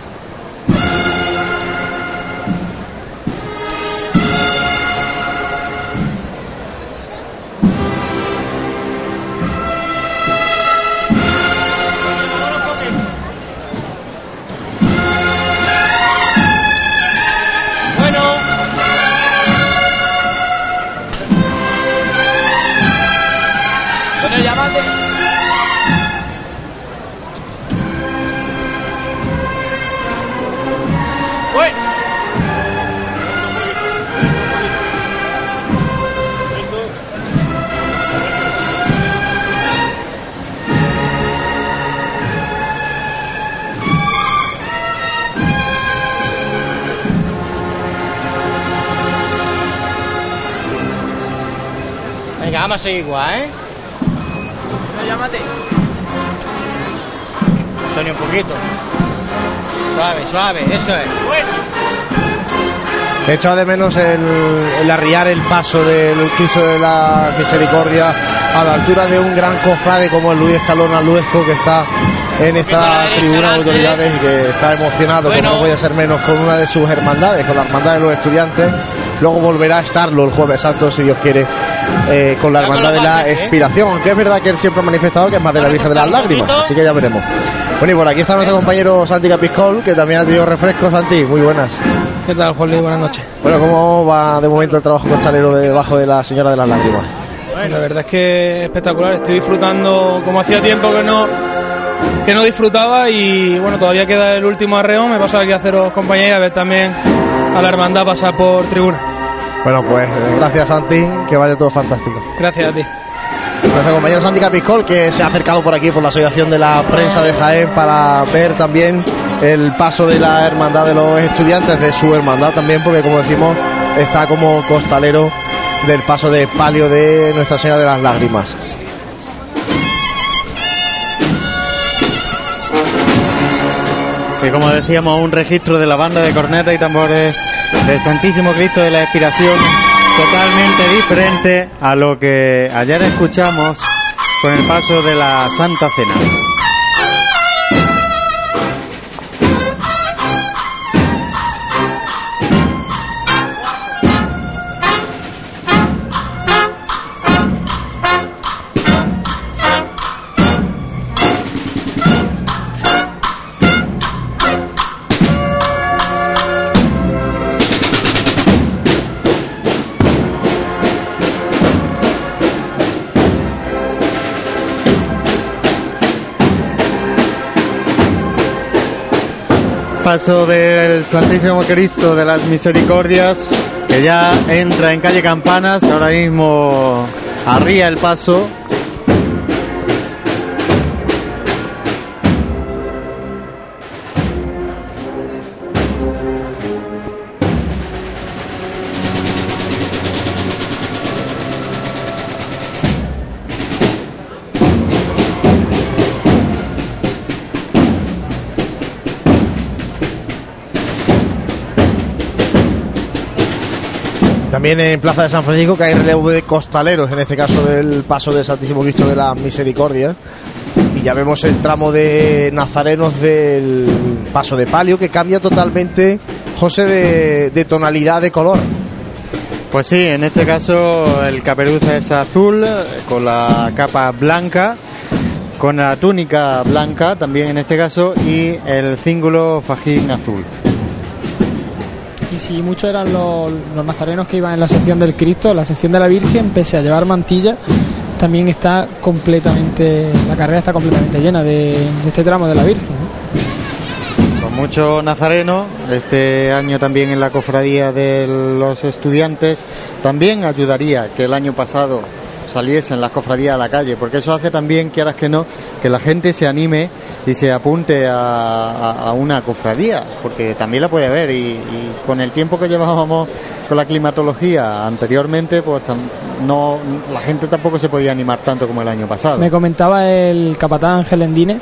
Vamos a seguir igual, ¿eh? llámate. Antonio, un poquito. Suave, suave, eso es. Bueno. He echado de menos el, el arriar el paso del Cristo de la Misericordia a la altura de un gran cofrade como el Luis Escalona Luesco que está en esta tribuna de autoridades y que está emocionado, como no podía ser menos, con una de sus hermandades, con la hermandad de los estudiantes. Luego volverá a estarlo el jueves santo, si Dios quiere, eh, con la hermandad de la expiración. Aunque es verdad que él siempre ha manifestado que es más de la Virgen de las Lágrimas, así que ya veremos. Bueno, y por aquí está nuestro compañero Santi Capiscol, que también ha tenido refrescos. Santi, muy buenas. ¿Qué tal, Jorge? Buenas noches. Bueno, ¿cómo va de momento el trabajo costalero debajo de la Señora de las Lágrimas? la verdad es que es espectacular. Estoy disfrutando como hacía tiempo que no que no disfrutaba y bueno, todavía queda el último arreo. Me pasa aquí a haceros compañía y a ver también a la hermandad pasar por tribuna. Bueno, pues eh, gracias Santi, que vaya todo fantástico. Gracias a ti. Nuestro compañero Santi Capiscol, que se ha acercado por aquí por la Asociación de la Prensa de Jaén para ver también el paso de la hermandad de los estudiantes, de su hermandad también, porque como decimos, está como costalero del paso de palio de Nuestra Señora de las Lágrimas. Que como decíamos, un registro de la banda de cornetas y tambores del Santísimo Cristo de la Expiración totalmente diferente a lo que ayer escuchamos con el paso de la Santa Cena. Paso del Santísimo Cristo de las Misericordias, que ya entra en calle Campanas, ahora mismo arría el paso. También en Plaza de San Francisco que hay relevo de costaleros, en este caso del paso del Santísimo Cristo de la Misericordia. Y ya vemos el tramo de nazarenos del paso de palio que cambia totalmente, José, de, de tonalidad de color. Pues sí, en este caso el caperuza es azul, con la capa blanca, con la túnica blanca también en este caso y el cíngulo fajín azul. Y si muchos eran los, nazarenos que iban en la sección del Cristo, la sección de la Virgen, pese a llevar mantilla, también está completamente, la carrera está completamente llena de, este tramo de la Virgen. Con muchos nazarenos, este año también en la cofradía de los estudiantes, también ayudaría que el año pasado saliesen las cofradías a la calle, porque eso hace también, quieras que no, que la gente se anime y se apunte a, a- a una cofradía, porque también la puede ver y, y con el tiempo que llevábamos con la climatología anteriormente, pues tam- no la gente tampoco se podía animar tanto como el año pasado. Me comentaba el capatán Ángel Endine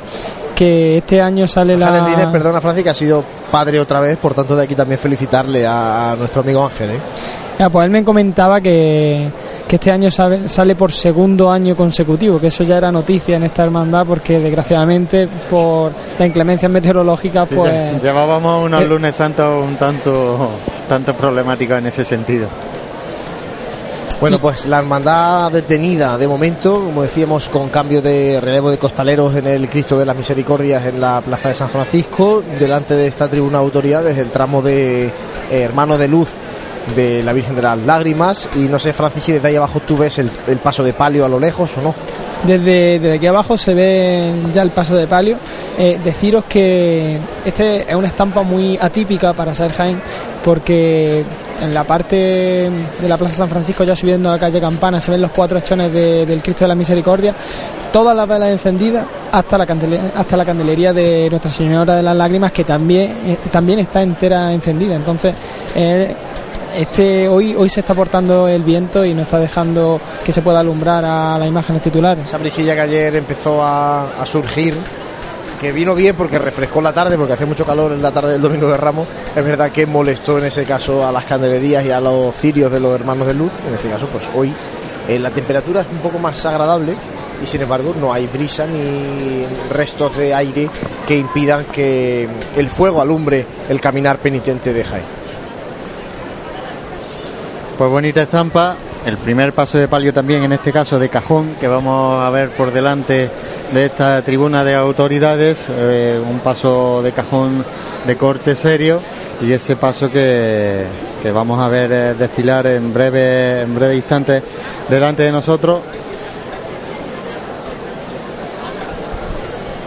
que este año sale la... Ángel Endínez, perdona Francis, que ha sido padre otra vez, por tanto de aquí también felicitarle a, a nuestro amigo Ángel. ¿eh? Ya, pues él me comentaba que, que este año sabe- sale por segundo año consecutivo, que eso ya era noticia en esta hermandad porque desgraciadamente por la inclemencia meteorológica Sí, pues... lle- llevábamos unos eh, lunes santos un tanto, tanto problemáticos en ese sentido. Bueno, pues la hermandad detenida de momento, como decíamos, con cambio de relevo de costaleros en el Cristo de las Misericordias en la Plaza de San Francisco, delante de esta tribuna de autoridades, el tramo de eh, Hermano de Luz de la Virgen de las Lágrimas. Y no sé, Francis, si desde ahí abajo tú ves el, el paso de palio a lo lejos o no. Desde, desde aquí abajo se ve ya el paso de palio. Eh, deciros que este es una estampa muy atípica para ser Jaén, porque en la parte de la Plaza San Francisco, ya subiendo a la calle Campana, se ven los cuatro hechones de- del Cristo de la Misericordia, todas las velas encendidas hasta la, candele- hasta la candelería de Nuestra Señora de las Lágrimas, que también, eh, también está entera encendida. Entonces, eh, este hoy hoy se está portando el viento y no está dejando que se pueda alumbrar a las imágenes titulares. Esa brisilla que ayer empezó a, surgir, que vino bien porque refrescó la tarde, porque hace mucho calor en la tarde del domingo de Ramos, es verdad que molestó en ese caso a las candelerías y a los cirios de los hermanos de luz. En este caso, pues hoy eh, la temperatura es un poco más agradable y sin embargo no hay brisa ni restos de aire que impidan que el fuego alumbre el caminar penitente de Jaén. Pues bonita estampa, el primer paso de palio también en este caso de cajón que vamos a ver por delante de esta tribuna de autoridades, eh, un paso de cajón de corte serio y ese paso que, vamos a ver eh, desfilar en breve, en breve instante delante de nosotros.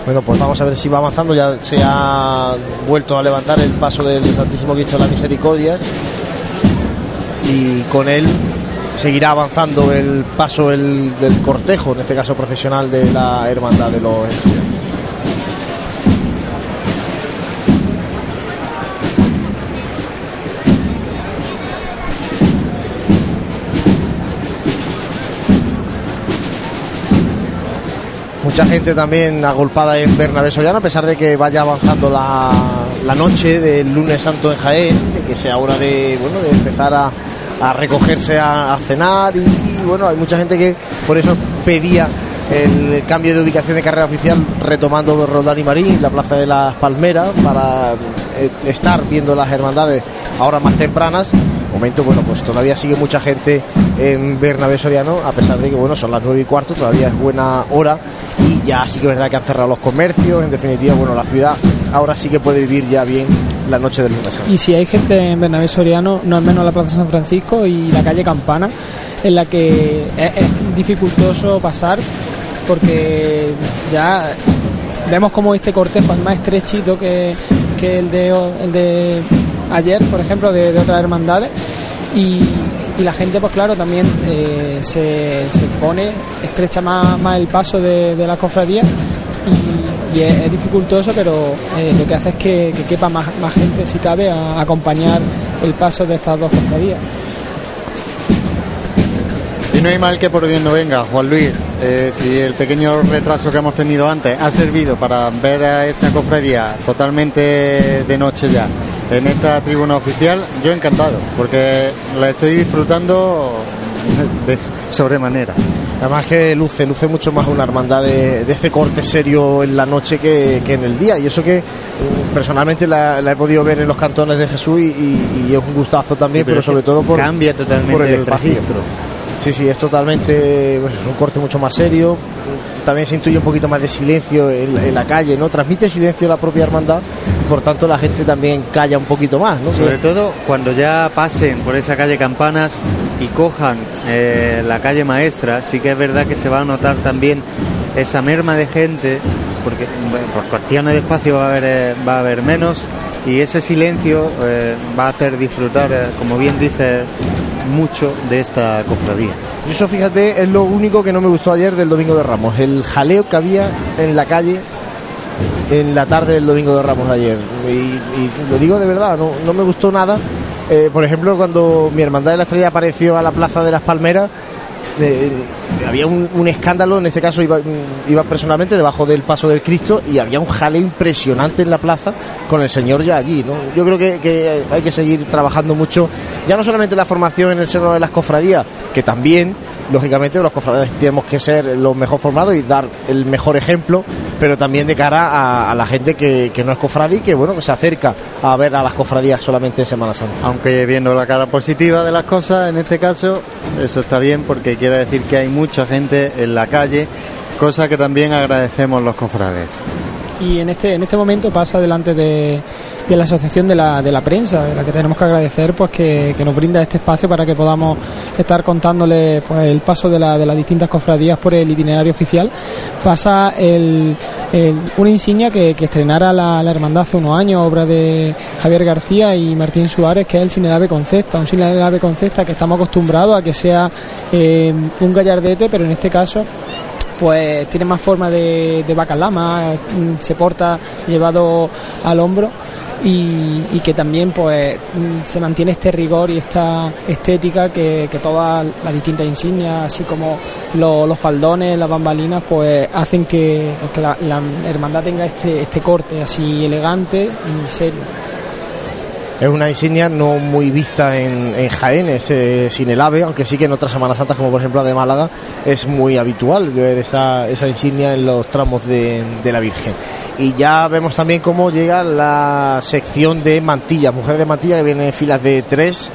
Bueno, pues vamos a ver si va avanzando. Ya se ha vuelto a levantar el paso del Santísimo Cristo de las Misericordias. Y con él seguirá avanzando el paso el- del cortejo, en este caso procesional de la Hermandad de los Estudiantes. Mucha gente también agolpada en Bernabé Soriano, a pesar de que vaya avanzando la, noche del lunes santo en Jaén, de que sea hora de, bueno, de empezar a, recogerse a, a cenar y bueno, hay mucha gente que por eso pedía el cambio de ubicación de carrera oficial retomando Roldán y Marín, la Plaza de las Palmeras, para eh, estar viendo las hermandades ahora más tempranas. Momento, bueno, pues todavía sigue mucha gente en Bernabé Soriano, a pesar de que, bueno, son las nueve y cuarto, todavía es buena hora y ya sí que es verdad que han cerrado los comercios, en definitiva, bueno, la ciudad ahora sí que puede vivir ya bien la noche del lunes. Y si hay gente en Bernabé Soriano, no es menos la Plaza San Francisco y la calle Campana, en la que es, es dificultoso pasar porque ya vemos como este cortejo es más estrechito que, que el, de, el de ayer, por ejemplo, de, de otras hermandades. Y, la gente, pues claro, también eh, se, pone, estrecha más, el paso de, de la cofradía y, es, dificultoso, pero eh, lo que hace es que, que quepa más, más gente, si cabe, a, acompañar el paso de estas dos cofradías. Y no hay mal que por bien no venga, Juan Luis. Eh, si el pequeño retraso que hemos tenido antes ha servido para ver a esta cofradía totalmente de noche ya en esta tribuna oficial, yo encantado, porque la estoy disfrutando de sobremanera. Además que luce, luce mucho más una hermandad de, de este corte serio en la noche que, que en el día. Y eso que mm, personalmente la, la he podido ver en los cantones de Jesús y, y- y es un gustazo también, Sí, pero sobre todo por, cambia totalmente por el el registro. Sí, sí, es totalmente, pues, es un corte mucho más serio. También se intuye un poquito más de silencio en, la calle, ¿no? Transmite silencio la propia hermandad, por tanto la gente también calla un poquito más, ¿no? Sobre todo cuando ya pasen por esa calle Campanas y cojan eh, la calle Maestra, sí que es verdad que se va a notar también esa merma de gente, porque bueno, por cuestiones de espacio va a haber, eh, menos y ese silencio eh, va a hacer disfrutar, como bien dice, mucho de esta cofradía. Eso, fíjate, es lo único que no me gustó ayer del Domingo de Ramos. El jaleo que había en la calle en la tarde del Domingo de Ramos de ayer. Y, y lo digo de verdad, no, no me gustó nada. Eh, por ejemplo, cuando mi hermandad de la estrella apareció a la Plaza de las Palmeras, había un, escándalo, en este caso iba, iba personalmente debajo del paso del Cristo y había un jaleo impresionante en la plaza con el Señor ya allí. ¿no? Yo creo que, que hay que seguir trabajando mucho, ya no solamente la formación en el seno de las cofradías, que también, lógicamente, los cofradías tenemos que ser los mejor formados y dar el mejor ejemplo, pero también de cara a, la gente que, que no es cofradí, que bueno, que se acerca a ver a las cofradías solamente en Semana Santa. Aunque viendo la cara positiva de las cosas, en este caso, eso está bien porque quiere decir que hay mucha gente en la calle, cosa que también agradecemos los cofrades. Y en este en este momento pasa delante de, la asociación de la, de la prensa de la que tenemos que agradecer pues que, nos brinda este espacio para que podamos estar contándole pues el paso de, la, de las distintas cofradías por el itinerario oficial. Pasa el, una insignia que, que estrenara la, la hermandad hace unos años obra de Javier García y Martín Suárez que es el Sinelave Concepta un Sinelave Concepta que estamos acostumbrados a que sea eh, un gallardete pero en este caso pues tiene más forma de, de bacalama, mm, se porta llevado al hombro y, que también pues mm, se mantiene este rigor y esta estética que, todas las distintas insignias, así como lo- los faldones, las bambalinas, pues hacen que, que la, la hermandad tenga este, este corte así elegante y serio. Es una insignia no muy vista en, en Jaén, eh, sin el ave, aunque sí que en otras Semanas Santas, como por ejemplo la de Málaga, es muy habitual ver esa, esa insignia en los tramos de, de la Virgen. Y ya vemos también cómo llega la sección de mantillas, mujeres de mantilla que viene en filas de tres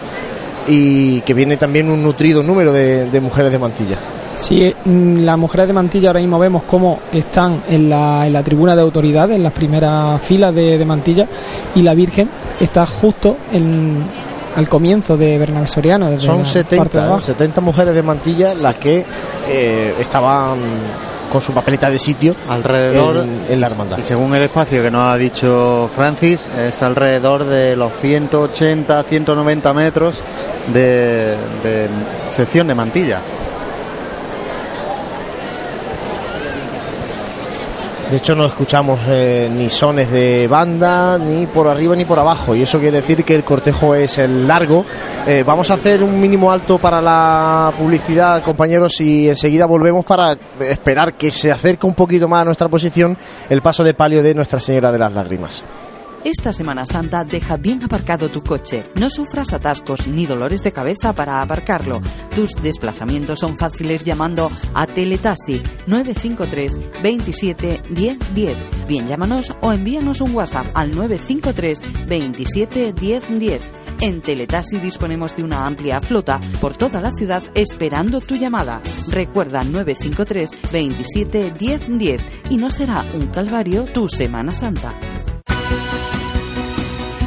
y que viene también un nutrido número de, de mujeres de mantilla. Sí, mm, las mujeres de mantilla ahora mismo vemos cómo están en la, en la tribuna de autoridad, en las primeras filas de, de mantilla, y la Virgen está justo en, al comienzo de Bernabé Soriano. desde Son la parte de 70, ¿eh? abajo. 70 mujeres de mantilla las que eh, estaban con su papeleta de sitio alrededor en, en la hermandad. Y según el espacio que nos ha dicho Francis, es alrededor de los 180, 190 metros de, de sección de mantillas. De hecho, no escuchamos eh, ni sones de banda, ni por arriba ni por abajo. Y eso quiere decir que el cortejo es el largo. Eh, vamos a hacer un mínimo alto para la publicidad, compañeros, y enseguida volvemos para esperar que se acerque un poquito más a nuestra posición el paso de palio de Nuestra Señora de las Lágrimas. Esta Semana Santa deja bien aparcado tu coche. No sufras atascos ni dolores de cabeza para aparcarlo. Tus desplazamientos son fáciles llamando a Teletaxi 953 27 10 10. Bien, llámanos o envíanos un WhatsApp al 953 27 10 10. En Teletaxi disponemos de una amplia flota por toda la ciudad esperando tu llamada. Recuerda 953 27 10 10 y no será un calvario tu Semana Santa.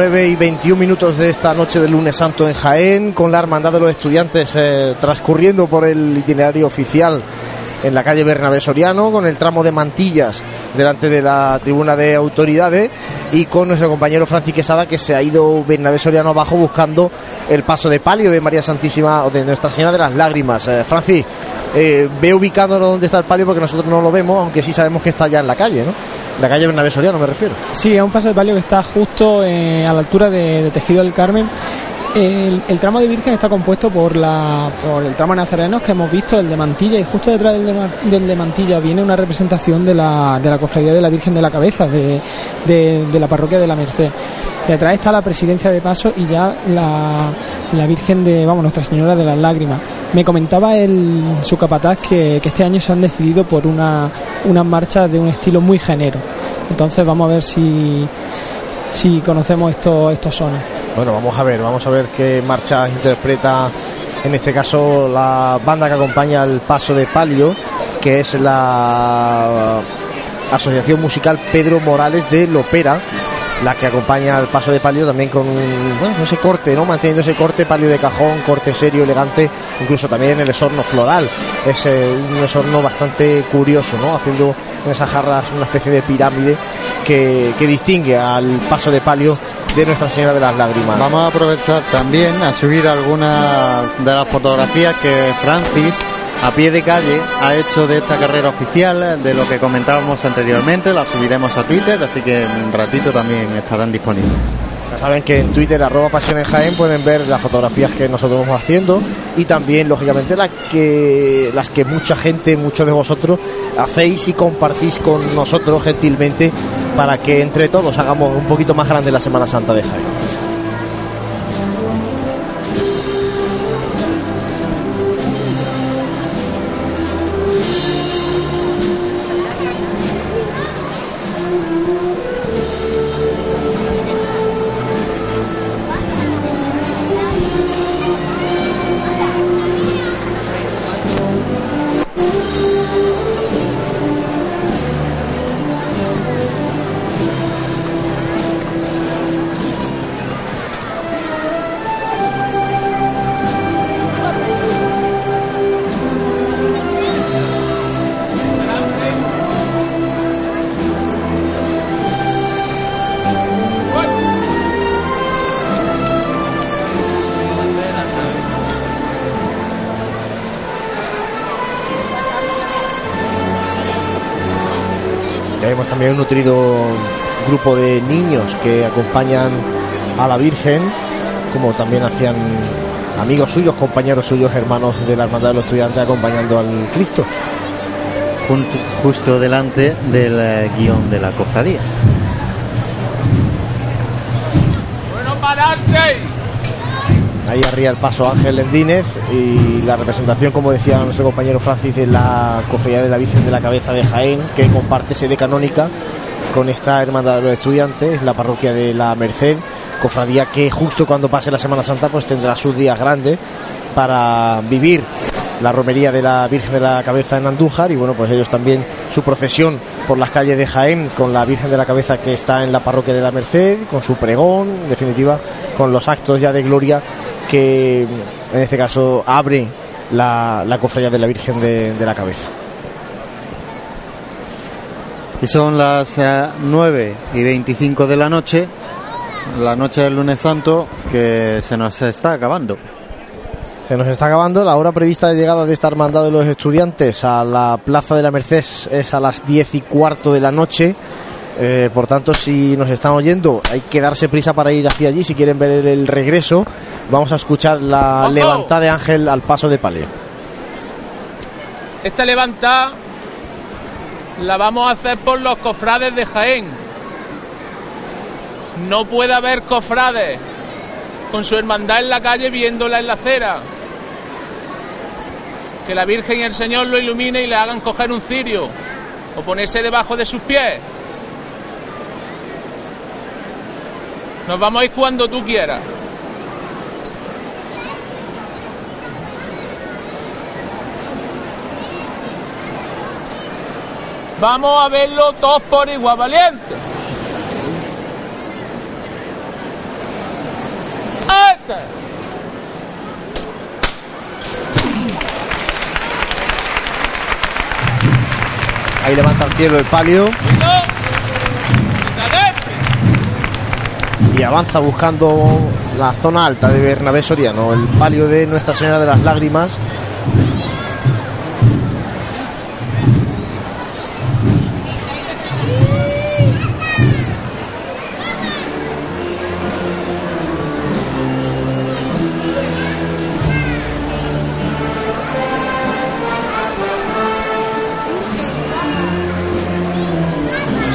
Nueve y 21 minutos de esta noche del lunes santo en Jaén, con la hermandad de los estudiantes eh, transcurriendo por el itinerario oficial en la calle Bernabé Soriano, con el tramo de mantillas delante de la tribuna de autoridades y con nuestro compañero Francis Quesada que se ha ido Bernabé Soriano abajo buscando el paso de palio de María Santísima o de Nuestra Señora de las Lágrimas. Eh, Francis, eh, ve ubicándonos donde está el palio porque nosotros no lo vemos, aunque sí sabemos que está ya en la calle, ¿no? La calle Bernabé Soriano me refiero. Sí, es un paso de palio que está justo eh, a la altura de, de Tejido del Carmen. El, tramo de Virgen está compuesto por la por el tramo de Nazarenos que hemos visto, el de Mantilla, y justo detrás del de, Mantilla viene una representación de la, de la Cofradía de la Virgen de la Cabeza, de, de- la parroquia de la Merced. Detrás está la presidencia de paso y ya la, la Virgen de, vamos, Nuestra Señora de las Lágrimas. Me comentaba el, su capataz que, que este año se han decidido por una, unas marchas de un estilo muy género. Entonces vamos a ver si, si conocemos estos, estos sones. Bueno, vamos a ver, vamos a ver qué marchas interpreta en este caso la banda que acompaña el paso de palio, que es la Asociación Musical Pedro Morales de Lopera, la que acompaña el paso de palio también con bueno, ese corte, ¿no? Manteniendo ese corte palio de cajón, corte serio, elegante, incluso también el esorno floral. Es eh, un esorno bastante curioso, ¿no? Haciendo en esas jarras una especie de pirámide que, que distingue al paso de palio de Nuestra Señora de las Lágrimas. Vamos a aprovechar también a subir algunas de las fotografías que Francis a pie de calle ha hecho de esta carrera oficial, de lo que comentábamos anteriormente, las subiremos a Twitter, así que en un ratito también estarán disponibles. Ya saben que en Twitter, arroba Pasión en Jaén, pueden ver las fotografías que nosotros vamos haciendo y también, lógicamente, las que, las que mucha gente, muchos de vosotros, hacéis y compartís con nosotros gentilmente para que entre todos hagamos un poquito más grande la Semana Santa de Jaén. También un nutrido grupo de niños que acompañan a la Virgen, como también hacían amigos suyos, compañeros suyos, hermanos de la Hermandad de los Estudiantes acompañando al Cristo. Junto- justo delante del eh, guion de la cofradía. Bueno, pararse. Ahí arriba el paso Ángel Lendínez y la representación, como decía nuestro compañero Francis, de la Cofradía de la Virgen de la Cabeza de Jaén, que comparte sede canónica con esta Hermandad de los Estudiantes, la parroquia de la Merced, cofradía que justo cuando pase la Semana Santa pues tendrá sus días grandes para vivir la romería de la Virgen de la Cabeza en Andújar y bueno, pues ellos también su procesión por las calles de Jaén con la Virgen de la Cabeza que está en la parroquia de la Merced, con su pregón, en definitiva, con los actos ya de gloria que en este caso abre la, la cofradía de la Virgen de, de la Cabeza. Y son las eh, 9 y 25 de la noche, la noche del lunes santo, que se nos está acabando. Se nos está acabando. La hora prevista de llegada de esta hermandad de los estudiantes a la Plaza de la Merced es a las 10 y cuarto de la noche. Eh, por tanto, si nos están oyendo, hay que darse prisa para ir hacia allí. Si quieren ver el regreso, vamos a escuchar la ¡Ojo! levantada de Ángel al paso de palio. Esta levantada la vamos a hacer por los cofrades de Jaén. No puede haber cofrades con su hermandad en la calle viéndola en la acera. Que la Virgen y el Señor lo ilumine y le hagan coger un cirio o ponerse debajo de sus pies. Nos vamos a ir cuando tú quieras. Vamos a verlo todos por igual, valiente. ¡Este! Ahí levanta al cielo el palio y avanza buscando la zona alta de Bernabé Soriano, el palio de Nuestra Señora de las Lágrimas.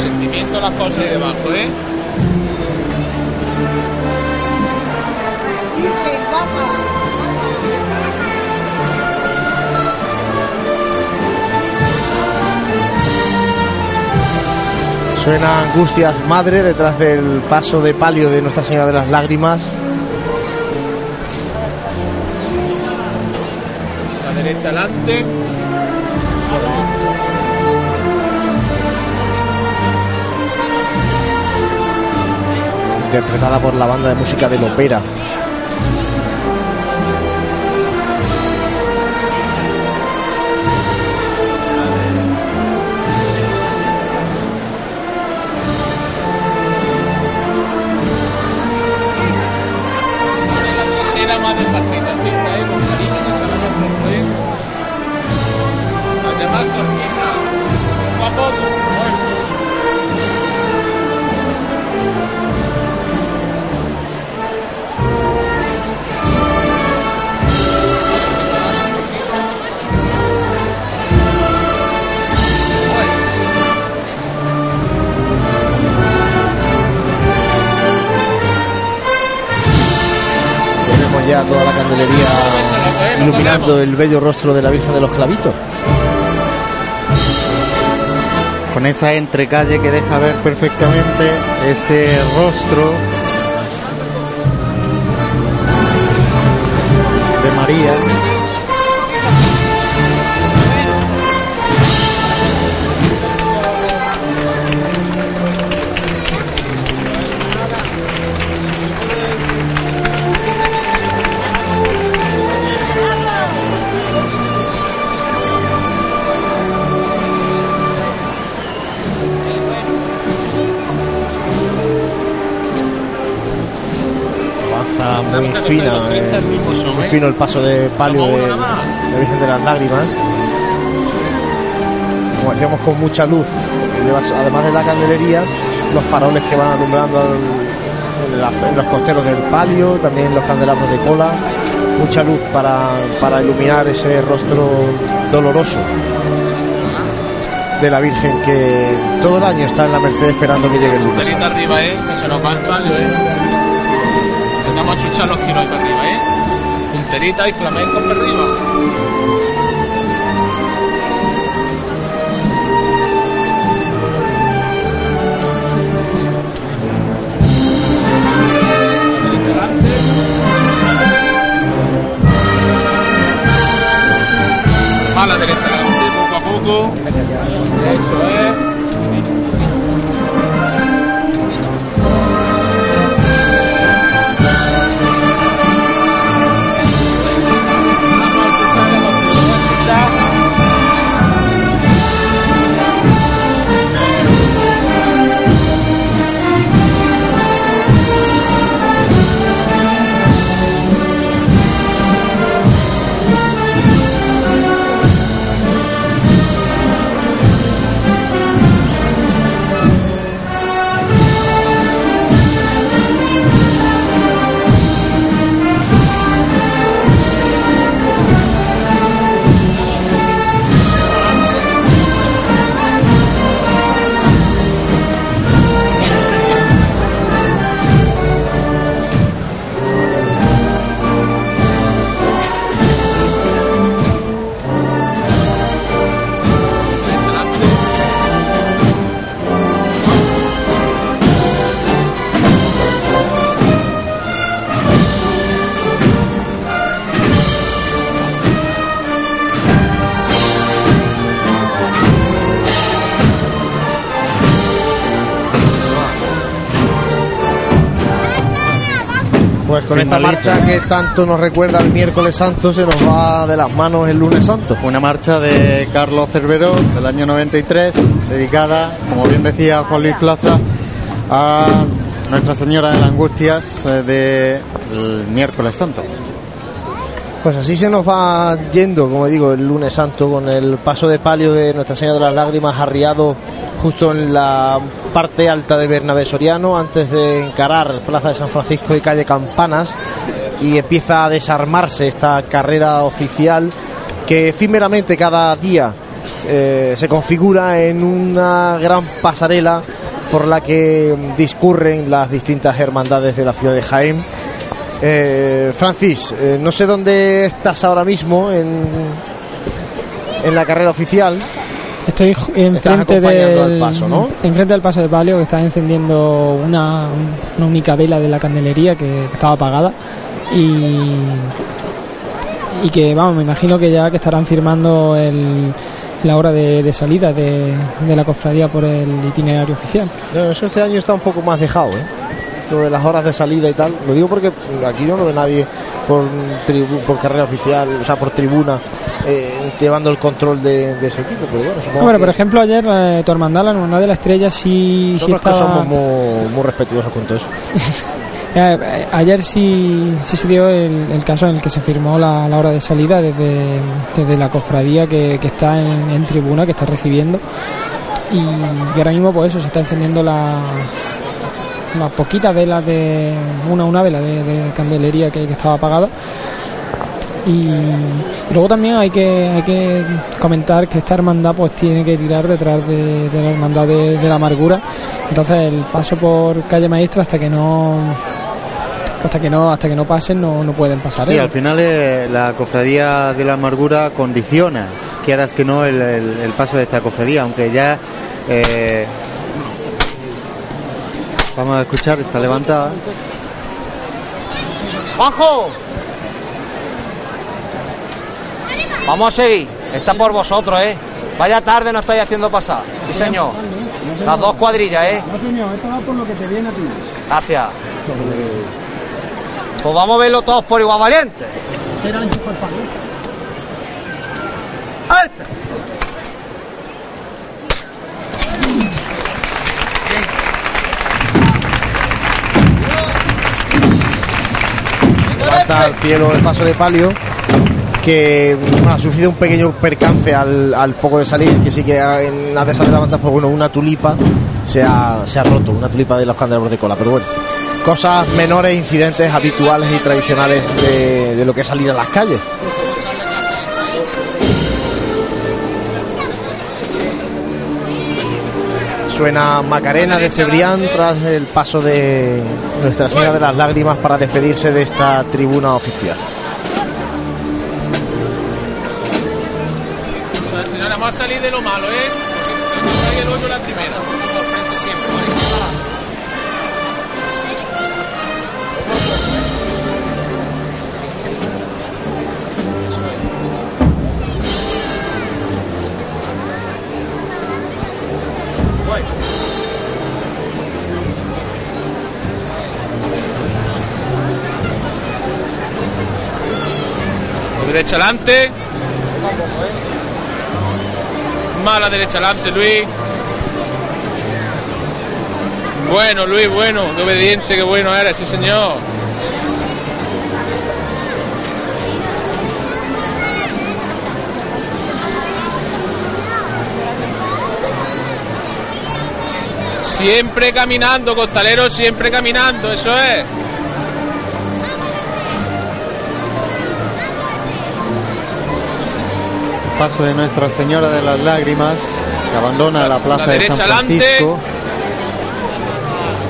Sentimiento las cosas debajo, ¿eh? Suena Angustias Madre detrás del paso de palio de Nuestra Señora de las Lágrimas. La derecha adelante. interpretada por la banda de música del ópera. Iluminando el bello rostro de la Virgen de los Clavitos. Con esa entrecalle que deja ver perfectamente ese rostro fino el paso de palio de la Virgen de las Lágrimas. Como decíamos, con mucha luz. Además de la candelería, los faroles que van alumbrando al- en, la- en los costeros del palio, también los candelabros de cola. Mucha luz para, para iluminar ese rostro doloroso de la Virgen que todo el año está en la Merced esperando que llegue el lunes. Arriba, eh, que se nos va el palio, eh. Chuchar los kilos para arriba, eh. Punterita y flamenco para arriba. A la derecha poco a poco. Eso es. Esta marcha que tanto nos recuerda el miércoles santo, se nos va de las manos el lunes santo. Una marcha de Carlos Cervero del año 93, dedicada, como bien decía Juan Luis Plaza, a Nuestra Señora de las Angustias eh, del miércoles santo. Pues así se nos va yendo, como digo, el lunes santo con el paso de palio de Nuestra Señora de las Lágrimas arriado justo en la parte alta de Bernabé Soriano antes de encarar Plaza de San Francisco y calle Campanas y empieza a desarmarse esta carrera oficial que efímeramente cada día eh, se configura en una gran pasarela por la que discurren las distintas hermandades de la ciudad de Jaén. Eh, Francis, eh, no sé dónde estás ahora mismo en, en la carrera oficial. Estoy enfrente del paso, ¿no? enfrente del paso de palio que está encendiendo una, una única vela de la candelería que, que estaba apagada y y que vamos me imagino que ya que estarán firmando el, la hora de, de salida de, de la cofradía por el itinerario oficial. No, eso este año está un poco más dejado, ¿eh? Lo de las horas de salida y tal. Lo digo porque aquí no lo ve nadie por, tribu- por carrera oficial, o sea, por tribuna, eh, llevando el control de, de ese tipo. Pero bueno, No, pero por ejemplo ayer eh, tu hermandad, la hermandad de la estrella sí, sí estaba... somos muy, muy respetuosos con todo eso. [laughs] Eh, eh, ayer sí, sí se dio el, el caso en el que se firmó la, la hora de salida desde, desde la cofradía que, que está en, en tribuna, que está recibiendo. Y, y ahora mismo, pues eso, se está encendiendo la, las poquitas velas de. Una, una vela de, de candelería que, que estaba apagada. Y, luego también hay que, hay que comentar que esta hermandad pues tiene que tirar detrás de, de la hermandad de, de la amargura. Entonces el paso por calle maestra hasta que no hasta que no hasta que no pasen no, no pueden pasar. Sí, ¿eh? al final eh, la cofradía de la amargura condiciona, quieras que no, el, el- el paso de esta cofradía, aunque ya eh, vamos a escuchar, está levantada. ¡Juanjo! Vamos a seguir. Está por vosotros, ¿eh? Vaya tarde no estáis haciendo pasar. Sí, señor. Las dos cuadrillas, ¿eh? No, señor, esto va por lo que te viene a ti. Gracias. Pues vamos a verlo todos por igual valiente. Levanta al cielo el paso de palio que bueno, ha sufrido un pequeño percance al, poco de salir que sí que en la de salir levantar pues bueno una tulipa se ha, se ha roto una tulipa de los candelabros de cola pero bueno cosas menores incidentes habituales y tradicionales de, de lo que es salir a las calles Suena Macarena de Cebrián tras el paso de Nuestra Señora de las Lágrimas para despedirse de esta tribuna oficial. Vamos a salir de lo malo, ¿eh? Porque el hoyo la primera. Por frente siempre, izquierda adelante. Mala derecha adelante, Luis. Bueno, Luis, bueno, qué obediente, qué bueno eres, sí señor. Siempre caminando, costalero, siempre caminando, eso es. Paso de Nuestra Señora de las Lágrimas, que abandona la plaza de San adelante. Francisco.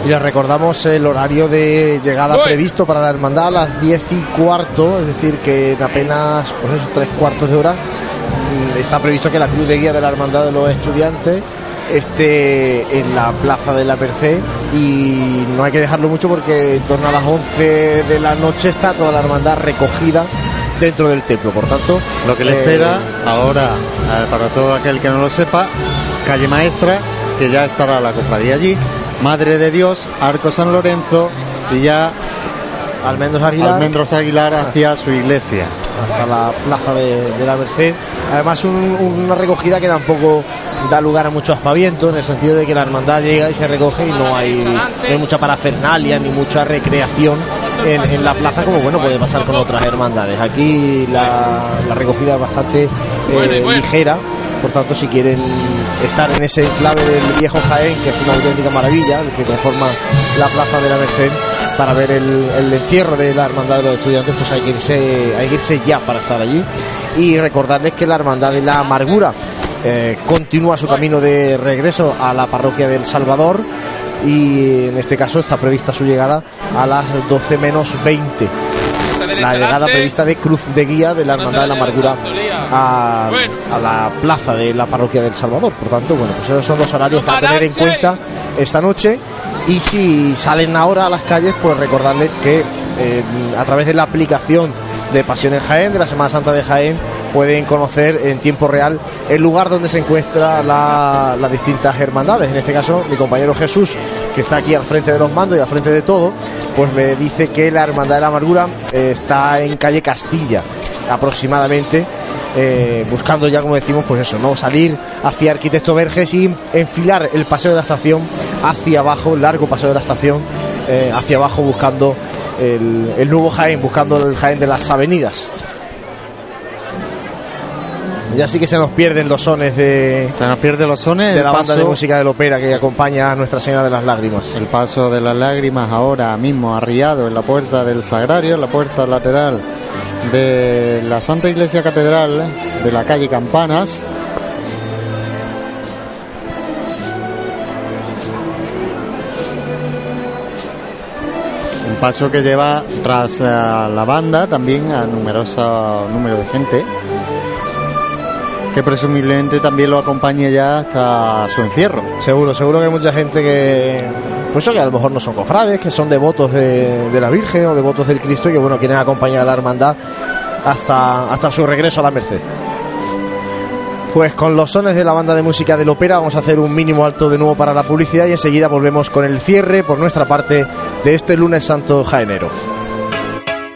Y les recordamos el horario de llegada previsto para la hermandad a las 10 y cuarto, es decir, que en apenas pues eso, tres cuartos de hora mm, está previsto que la cruz de guía de la hermandad de los estudiantes esté en la plaza de la Merced y no hay que dejarlo mucho porque en torno a las 11 de la noche está toda la hermandad recogida dentro del templo, por tanto Lo que le eh, espera ahora, eh, para todo aquel que no lo sepa, calle Maestra, que ya estará la cofradía allí, Madre de Dios, Arco San Lorenzo y ya Almendros Aguilar. Almendros Aguilar hacia su iglesia. hasta la plaza de, de la Merced. Además, un- una recogida que tampoco da lugar a mucho aspaviento, en el sentido de que la hermandad llega y se recoge y no hay, no hay mucha parafernalia ni mucha recreación en, en la plaza, como bueno puede pasar con otras hermandades. Aquí la, la recogida es bastante eh, ligera. Por tanto, si quieren estar en ese enclave del viejo Jaén, que es una auténtica maravilla, el que conforma la plaza de la Merced, para ver el, el encierro de la hermandad de los estudiantes, pues hay que irse, hay que irse ya para estar allí. Y recordarles que la hermandad de la amargura eh, continúa su camino de regreso a la parroquia del Salvador y en este caso está prevista su llegada a las 12 menos 20 la llegada prevista de Cruz de Guía de la Hermandad de la Amargura a, a la plaza de la parroquia del Salvador. Por tanto, bueno, pues esos son los horarios a tener en cuenta esta noche. Y si salen ahora a las calles, pues recordarles que eh, a través de la aplicación de Pasión en Jaén, de la Semana Santa de Jaén, pueden conocer en tiempo real el lugar donde se encuentran la- las distintas hermandades. En este caso, mi compañero Jesús, que está aquí al frente de los mandos y al frente de todo, pues me dice que la Hermandad de la Amargura eh, está en calle Castilla, aproximadamente. eh, buscando ya, como decimos, pues eso, ¿no? Salir hacia Arquitecto Verges y enfilar el paseo de la estación hacia abajo, largo paseo de la estación, eh, hacia abajo buscando el, el nuevo Jaén, buscando el Jaén de las avenidas. Ya sí que se nos pierden los sones de. Se nos pierden los sones. De la banda de música del ópera que acompaña a Nuestra Señora de las Lágrimas. El paso de las lágrimas ahora mismo arriado en la puerta del Sagrario, en la puerta lateral de la Santa Iglesia Catedral de la calle Campanas. Paso que lleva tras eh, la banda también a numeroso número de gente que presumiblemente también lo acompañe ya hasta su encierro. Seguro, seguro que hay mucha gente que, pues que a lo mejor no son cofrades, que son devotos de, de la Virgen o devotos del Cristo y que bueno quieren acompañar a la hermandad hasta, hasta su regreso a la Merced. Pues con los sones de la banda de música del ópera vamos a hacer un mínimo alto de nuevo para la publicidad y enseguida volvemos con el cierre por nuestra parte de este lunes santo jaenero.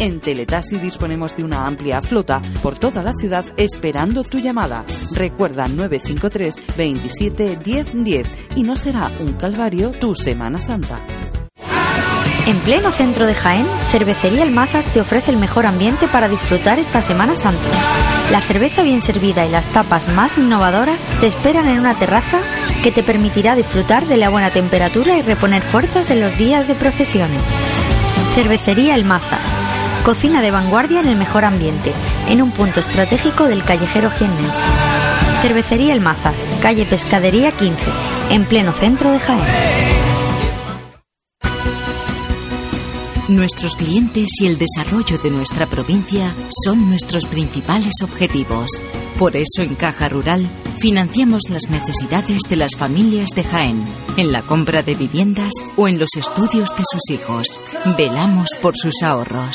En Teletasi disponemos de una amplia flota por toda la ciudad esperando tu llamada. Recuerda 953 27 10 10 y no será un calvario tu Semana Santa. En pleno centro de Jaén, Cervecería El Mazas te ofrece el mejor ambiente para disfrutar esta Semana Santa. La cerveza bien servida y las tapas más innovadoras te esperan en una terraza que te permitirá disfrutar de la buena temperatura y reponer fuerzas en los días de procesiones. Cervecería El Mazas Cocina de vanguardia en el mejor ambiente, en un punto estratégico del callejero jiennense. Cervecería El Mazas, calle Pescadería 15, en pleno centro de Jaén. Nuestros clientes y el desarrollo de nuestra provincia son nuestros principales objetivos. Por eso en Caja Rural financiamos las necesidades de las familias de Jaén, en la compra de viviendas o en los estudios de sus hijos. Velamos por sus ahorros.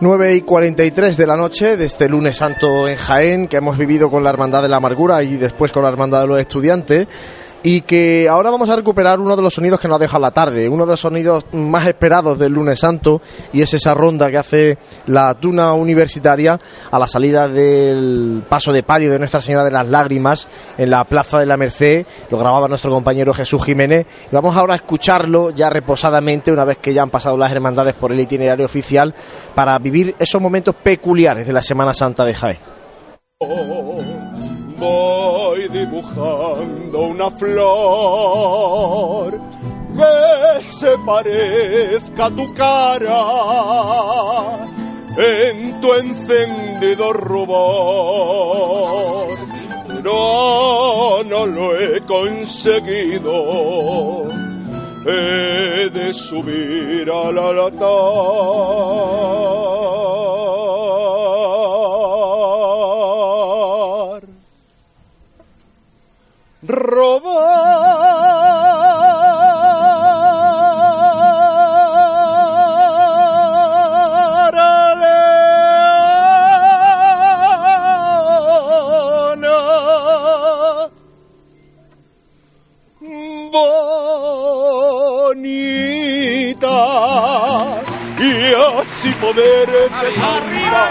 Nueve y 43 de la noche de este lunes santo en Jaén, que hemos vivido con la Hermandad de la Amargura y después con la Hermandad de los Estudiantes. Y que ahora vamos a recuperar uno de los sonidos que nos ha dejado la tarde, uno de los sonidos más esperados del lunes santo, y es esa ronda que hace la tuna universitaria a la salida del paso de palio de Nuestra Señora de las Lágrimas en la Plaza de la Merced. Lo grababa nuestro compañero Jesús Jiménez. Y vamos ahora a escucharlo ya reposadamente, una vez que ya han pasado las hermandades por el itinerario oficial, para vivir esos momentos peculiares de la Semana Santa de Jaén. Voy dibujando una flor que se parezca a tu cara en tu encendido rubor. No, no lo he conseguido. He de subir a la altar. Robar a Leona. Bonita y así poder arriba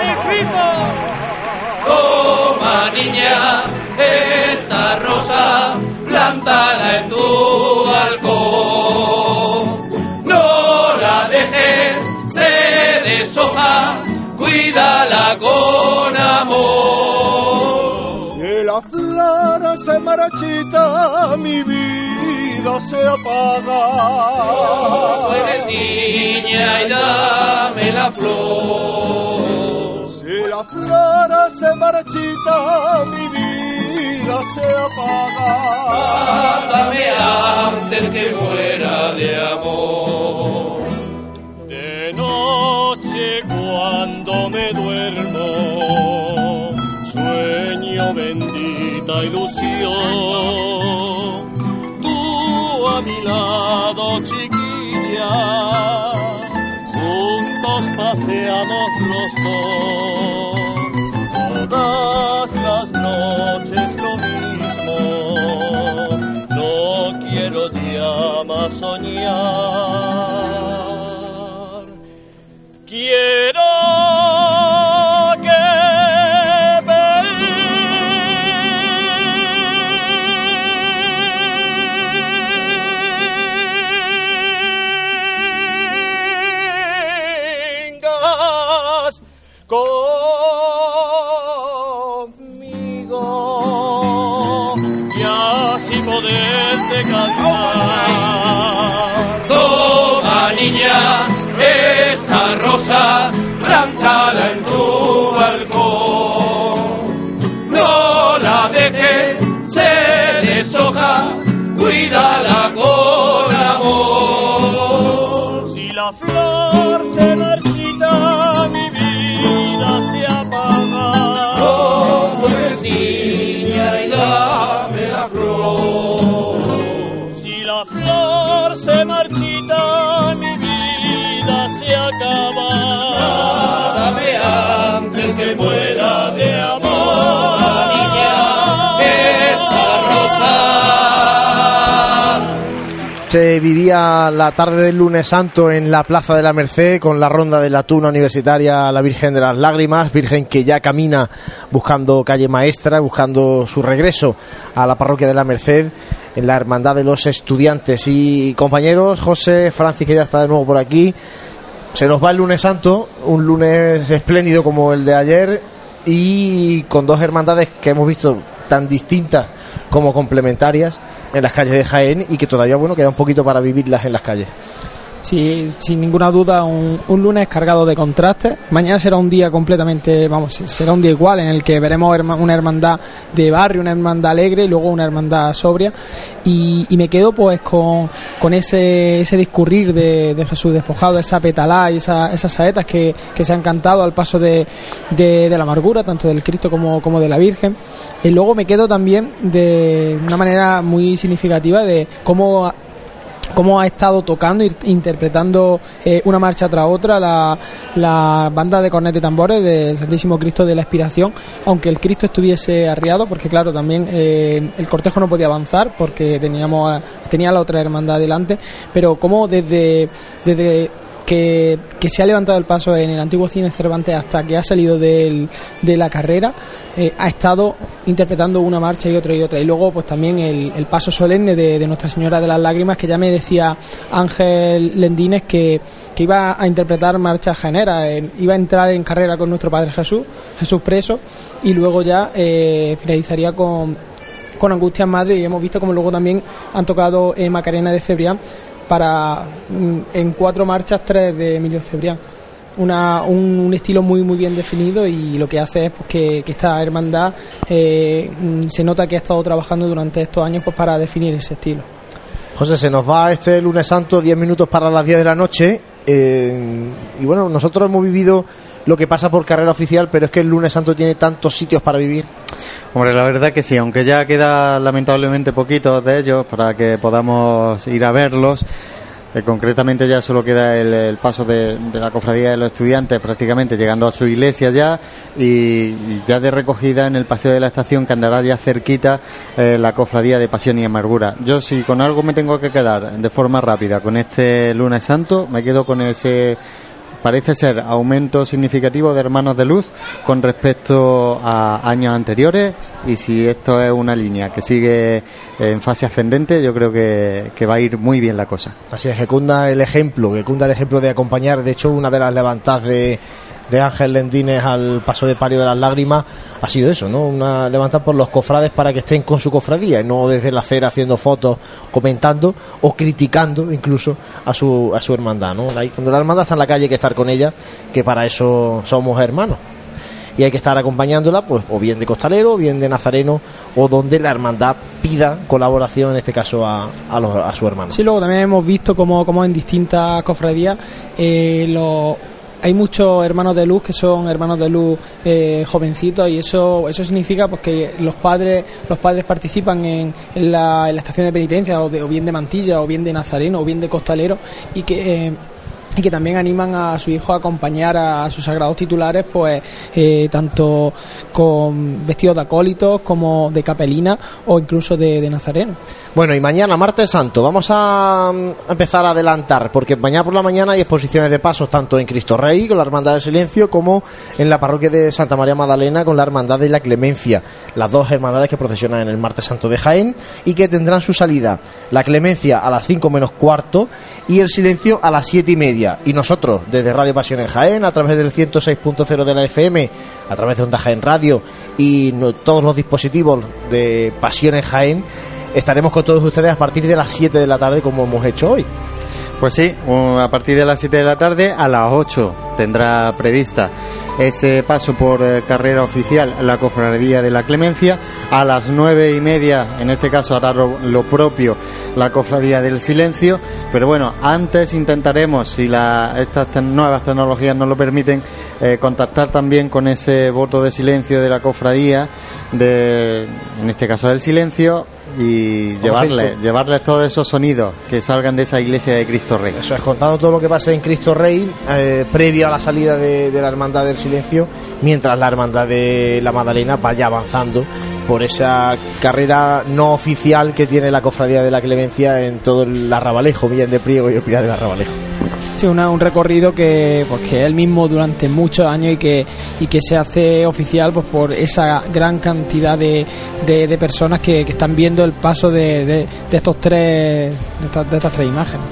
Toma niña, esta rosa, plántala en tu balcón. No la dejes, se deshoja, cuídala con amor. Si la flor se marchita, mi vida se apaga. No puedes niña y dame la flor. La flor se marchita, mi vida se apaga. Dame antes que muera de amor. De noche cuando me duermo, sueño bendita ilusión. Tú a mi lado, chiquilla, juntos paseamos los dos. Todas las noches lo mismo, no quiero ya más soñar. La tarde del lunes santo en la Plaza de la Merced con la ronda de la tuna universitaria La Virgen de las Lágrimas, Virgen que ya camina buscando calle maestra, buscando su regreso a la parroquia de la Merced en la Hermandad de los Estudiantes. Y compañeros, José, Francis que ya está de nuevo por aquí, se nos va el lunes santo, un lunes espléndido como el de ayer y con dos hermandades que hemos visto tan distintas como complementarias en las calles de Jaén y que todavía bueno queda un poquito para vivirlas en las calles. Sí, sin ninguna duda, un, un lunes cargado de contrastes. Mañana será un día completamente, vamos, será un día igual en el que veremos herma- una hermandad de barrio, una hermandad alegre y luego una hermandad sobria. Y, me quedo pues con, con ese, ese discurrir de, de Jesús despojado, esa petalá y esa- esas saetas que, que se han cantado al paso de, de, de la amargura, tanto del Cristo como, como de la Virgen. Y luego me quedo también de una manera muy significativa de cómo cómo ha estado tocando e interpretando eh, una marcha tras otra la, la banda de cornetas y tambores del Santísimo Cristo de la Expiración, aunque el Cristo estuviese arriado, porque claro, también eh, el cortejo no podía avanzar porque teníamos tenía la otra hermandad delante, pero como desde, desde que, que se ha levantado el paso en el antiguo cine Cervantes hasta que ha salido del- de la carrera, eh, ha estado interpretando una marcha y otra y otra. Y luego, pues también el, paso solemne de, Nuestra Señora de las Lágrimas, que ya me decía Ángel Lendines que, que iba a interpretar marchas generas, eh, iba a entrar en carrera con nuestro Padre Jesús, Jesús preso, y luego ya eh, finalizaría con con Angustias Madre y hemos visto como luego también han tocado eh, Macarena de Cebrián para mm, en cuatro marchas tres de Emilio Cebrián una, un, un estilo muy muy bien definido y lo que hace es pues, que, que esta hermandad eh, mm, se nota que ha estado trabajando durante estos años pues para definir ese estilo José, se nos va este lunes santo, 10 minutos para las 10 de la noche. eh, y bueno, nosotros hemos vivido lo que pasa por carrera oficial, pero es que el lunes santo tiene tantos sitios para vivir. Hombre, la verdad que sí, aunque ya queda lamentablemente poquitos de ellos para que podamos ir a verlos. eh, concretamente ya solo queda el, paso de, la cofradía de los estudiantes prácticamente llegando a su iglesia ya y, y ya de recogida en el paseo de la estación que andará ya cerquita eh, la cofradía de pasión y amargura. Yo si con algo me tengo que quedar de forma rápida con este lunes santo, me quedo con ese parece ser aumento significativo de hermanos de luz con respecto a años anteriores y si esto es una línea que sigue en fase ascendente yo creo que, va a ir muy bien la cosa. Así es, que cunda el ejemplo, que cunda el ejemplo de acompañar. De hecho, una de las levantadas de, de Ángel Lendines al paso de Pario de las Lágrimas ha sido eso, ¿no? Una levantada por los cofrades para que estén con su cofradía y no desde la acera haciendo fotos, comentando o criticando incluso a su, a su hermandad, ¿no? Cuando la hermandad está en la calle hay que estar con ella, que para eso somos hermanos. Y hay que estar acompañándola, pues, o bien de costalero, o bien de nazareno, o donde la hermandad pida colaboración, en este caso a, a, los- a su hermano. Sí, luego también hemos visto como, en distintas cofradías eh, lo- hay muchos hermanos de luz que son hermanos de luz eh, jovencitos y eso eso significa pues que los padres los padres participan en, en la, estación de penitencia o, de- o bien de mantilla o bien de nazareno o bien de costalero y que eh, y que también animan a su hijo a acompañar a sus sagrados titulares, pues eh, tanto con vestidos de acólitos como de capelina o incluso de, de nazareno. Bueno, y mañana, martes santo, vamos a mm, empezar a adelantar, porque mañana por la mañana hay exposiciones de pasos tanto en Cristo Rey con la Hermandad del Silencio como en la parroquia de Santa María Magdalena con la Hermandad de la Clemencia, las dos hermandades que procesionan en el martes santo de Jaén y que tendrán su salida, la Clemencia a las 5 menos cuarto y el Silencio a las 7 y media. Y nosotros, desde Radio Pasión en Jaén, a través del 106.0 de la FM, a través de Onda Jaén Radio y todos los dispositivos de Pasión en Jaén, estaremos con todos ustedes a partir de las 7 de la tarde como hemos hecho hoy. Pues sí, a partir de las 7 de la tarde a las 8 tendrá prevista ese paso por eh, carrera oficial la cofradía de la Clemencia. A las nueve y media, en este caso hará lo, propio la cofradía del Silencio. Pero bueno, antes intentaremos, si estas nuevas tecnologías nos lo permiten, eh, contactar también con ese voto de silencio de la cofradía, de, en este caso del Silencio, y Vamos llevarle, a ir con- llevarles todos esos sonidos que salgan de esa iglesia de Cristo Rey. Eso es, contando todo lo que pase en Cristo Rey, eh, previo a la salida de, de la Hermandad del Silencio, mientras la Hermandad de la Magdalena vaya avanzando por esa carrera no oficial que tiene la Cofradía de la Clemencia en todo el Arrabalejo, Villan de Priego y el Pilar del Arrabalejo. Sí, un recorrido que, pues, que el mismo durante muchos años y que, y que se hace oficial pues, por esa gran cantidad de, de, personas que, que están viendo el paso de, de- estos tres estas, de estas tres imágenes.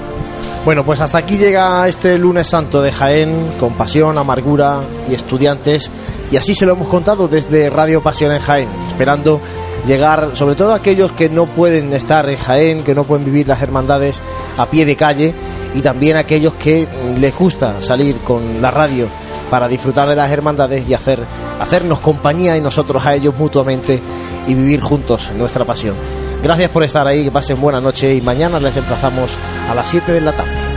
Bueno, pues hasta aquí llega este lunes santo de Jaén, con pasión, amargura y estudiantes. Y así se lo hemos contado desde Radio Pasión en Jaén, esperando llegar, sobre todo a aquellos que no pueden estar en Jaén, que no pueden vivir las hermandades a pie de calle, y también a aquellos que les gusta salir con la radio para disfrutar de las hermandades y hacer, hacernos compañía y nosotros a ellos mutuamente y vivir juntos nuestra pasión. Gracias por estar ahí, que pasen buena noche y mañana les emplazamos a las 7 de la tarde.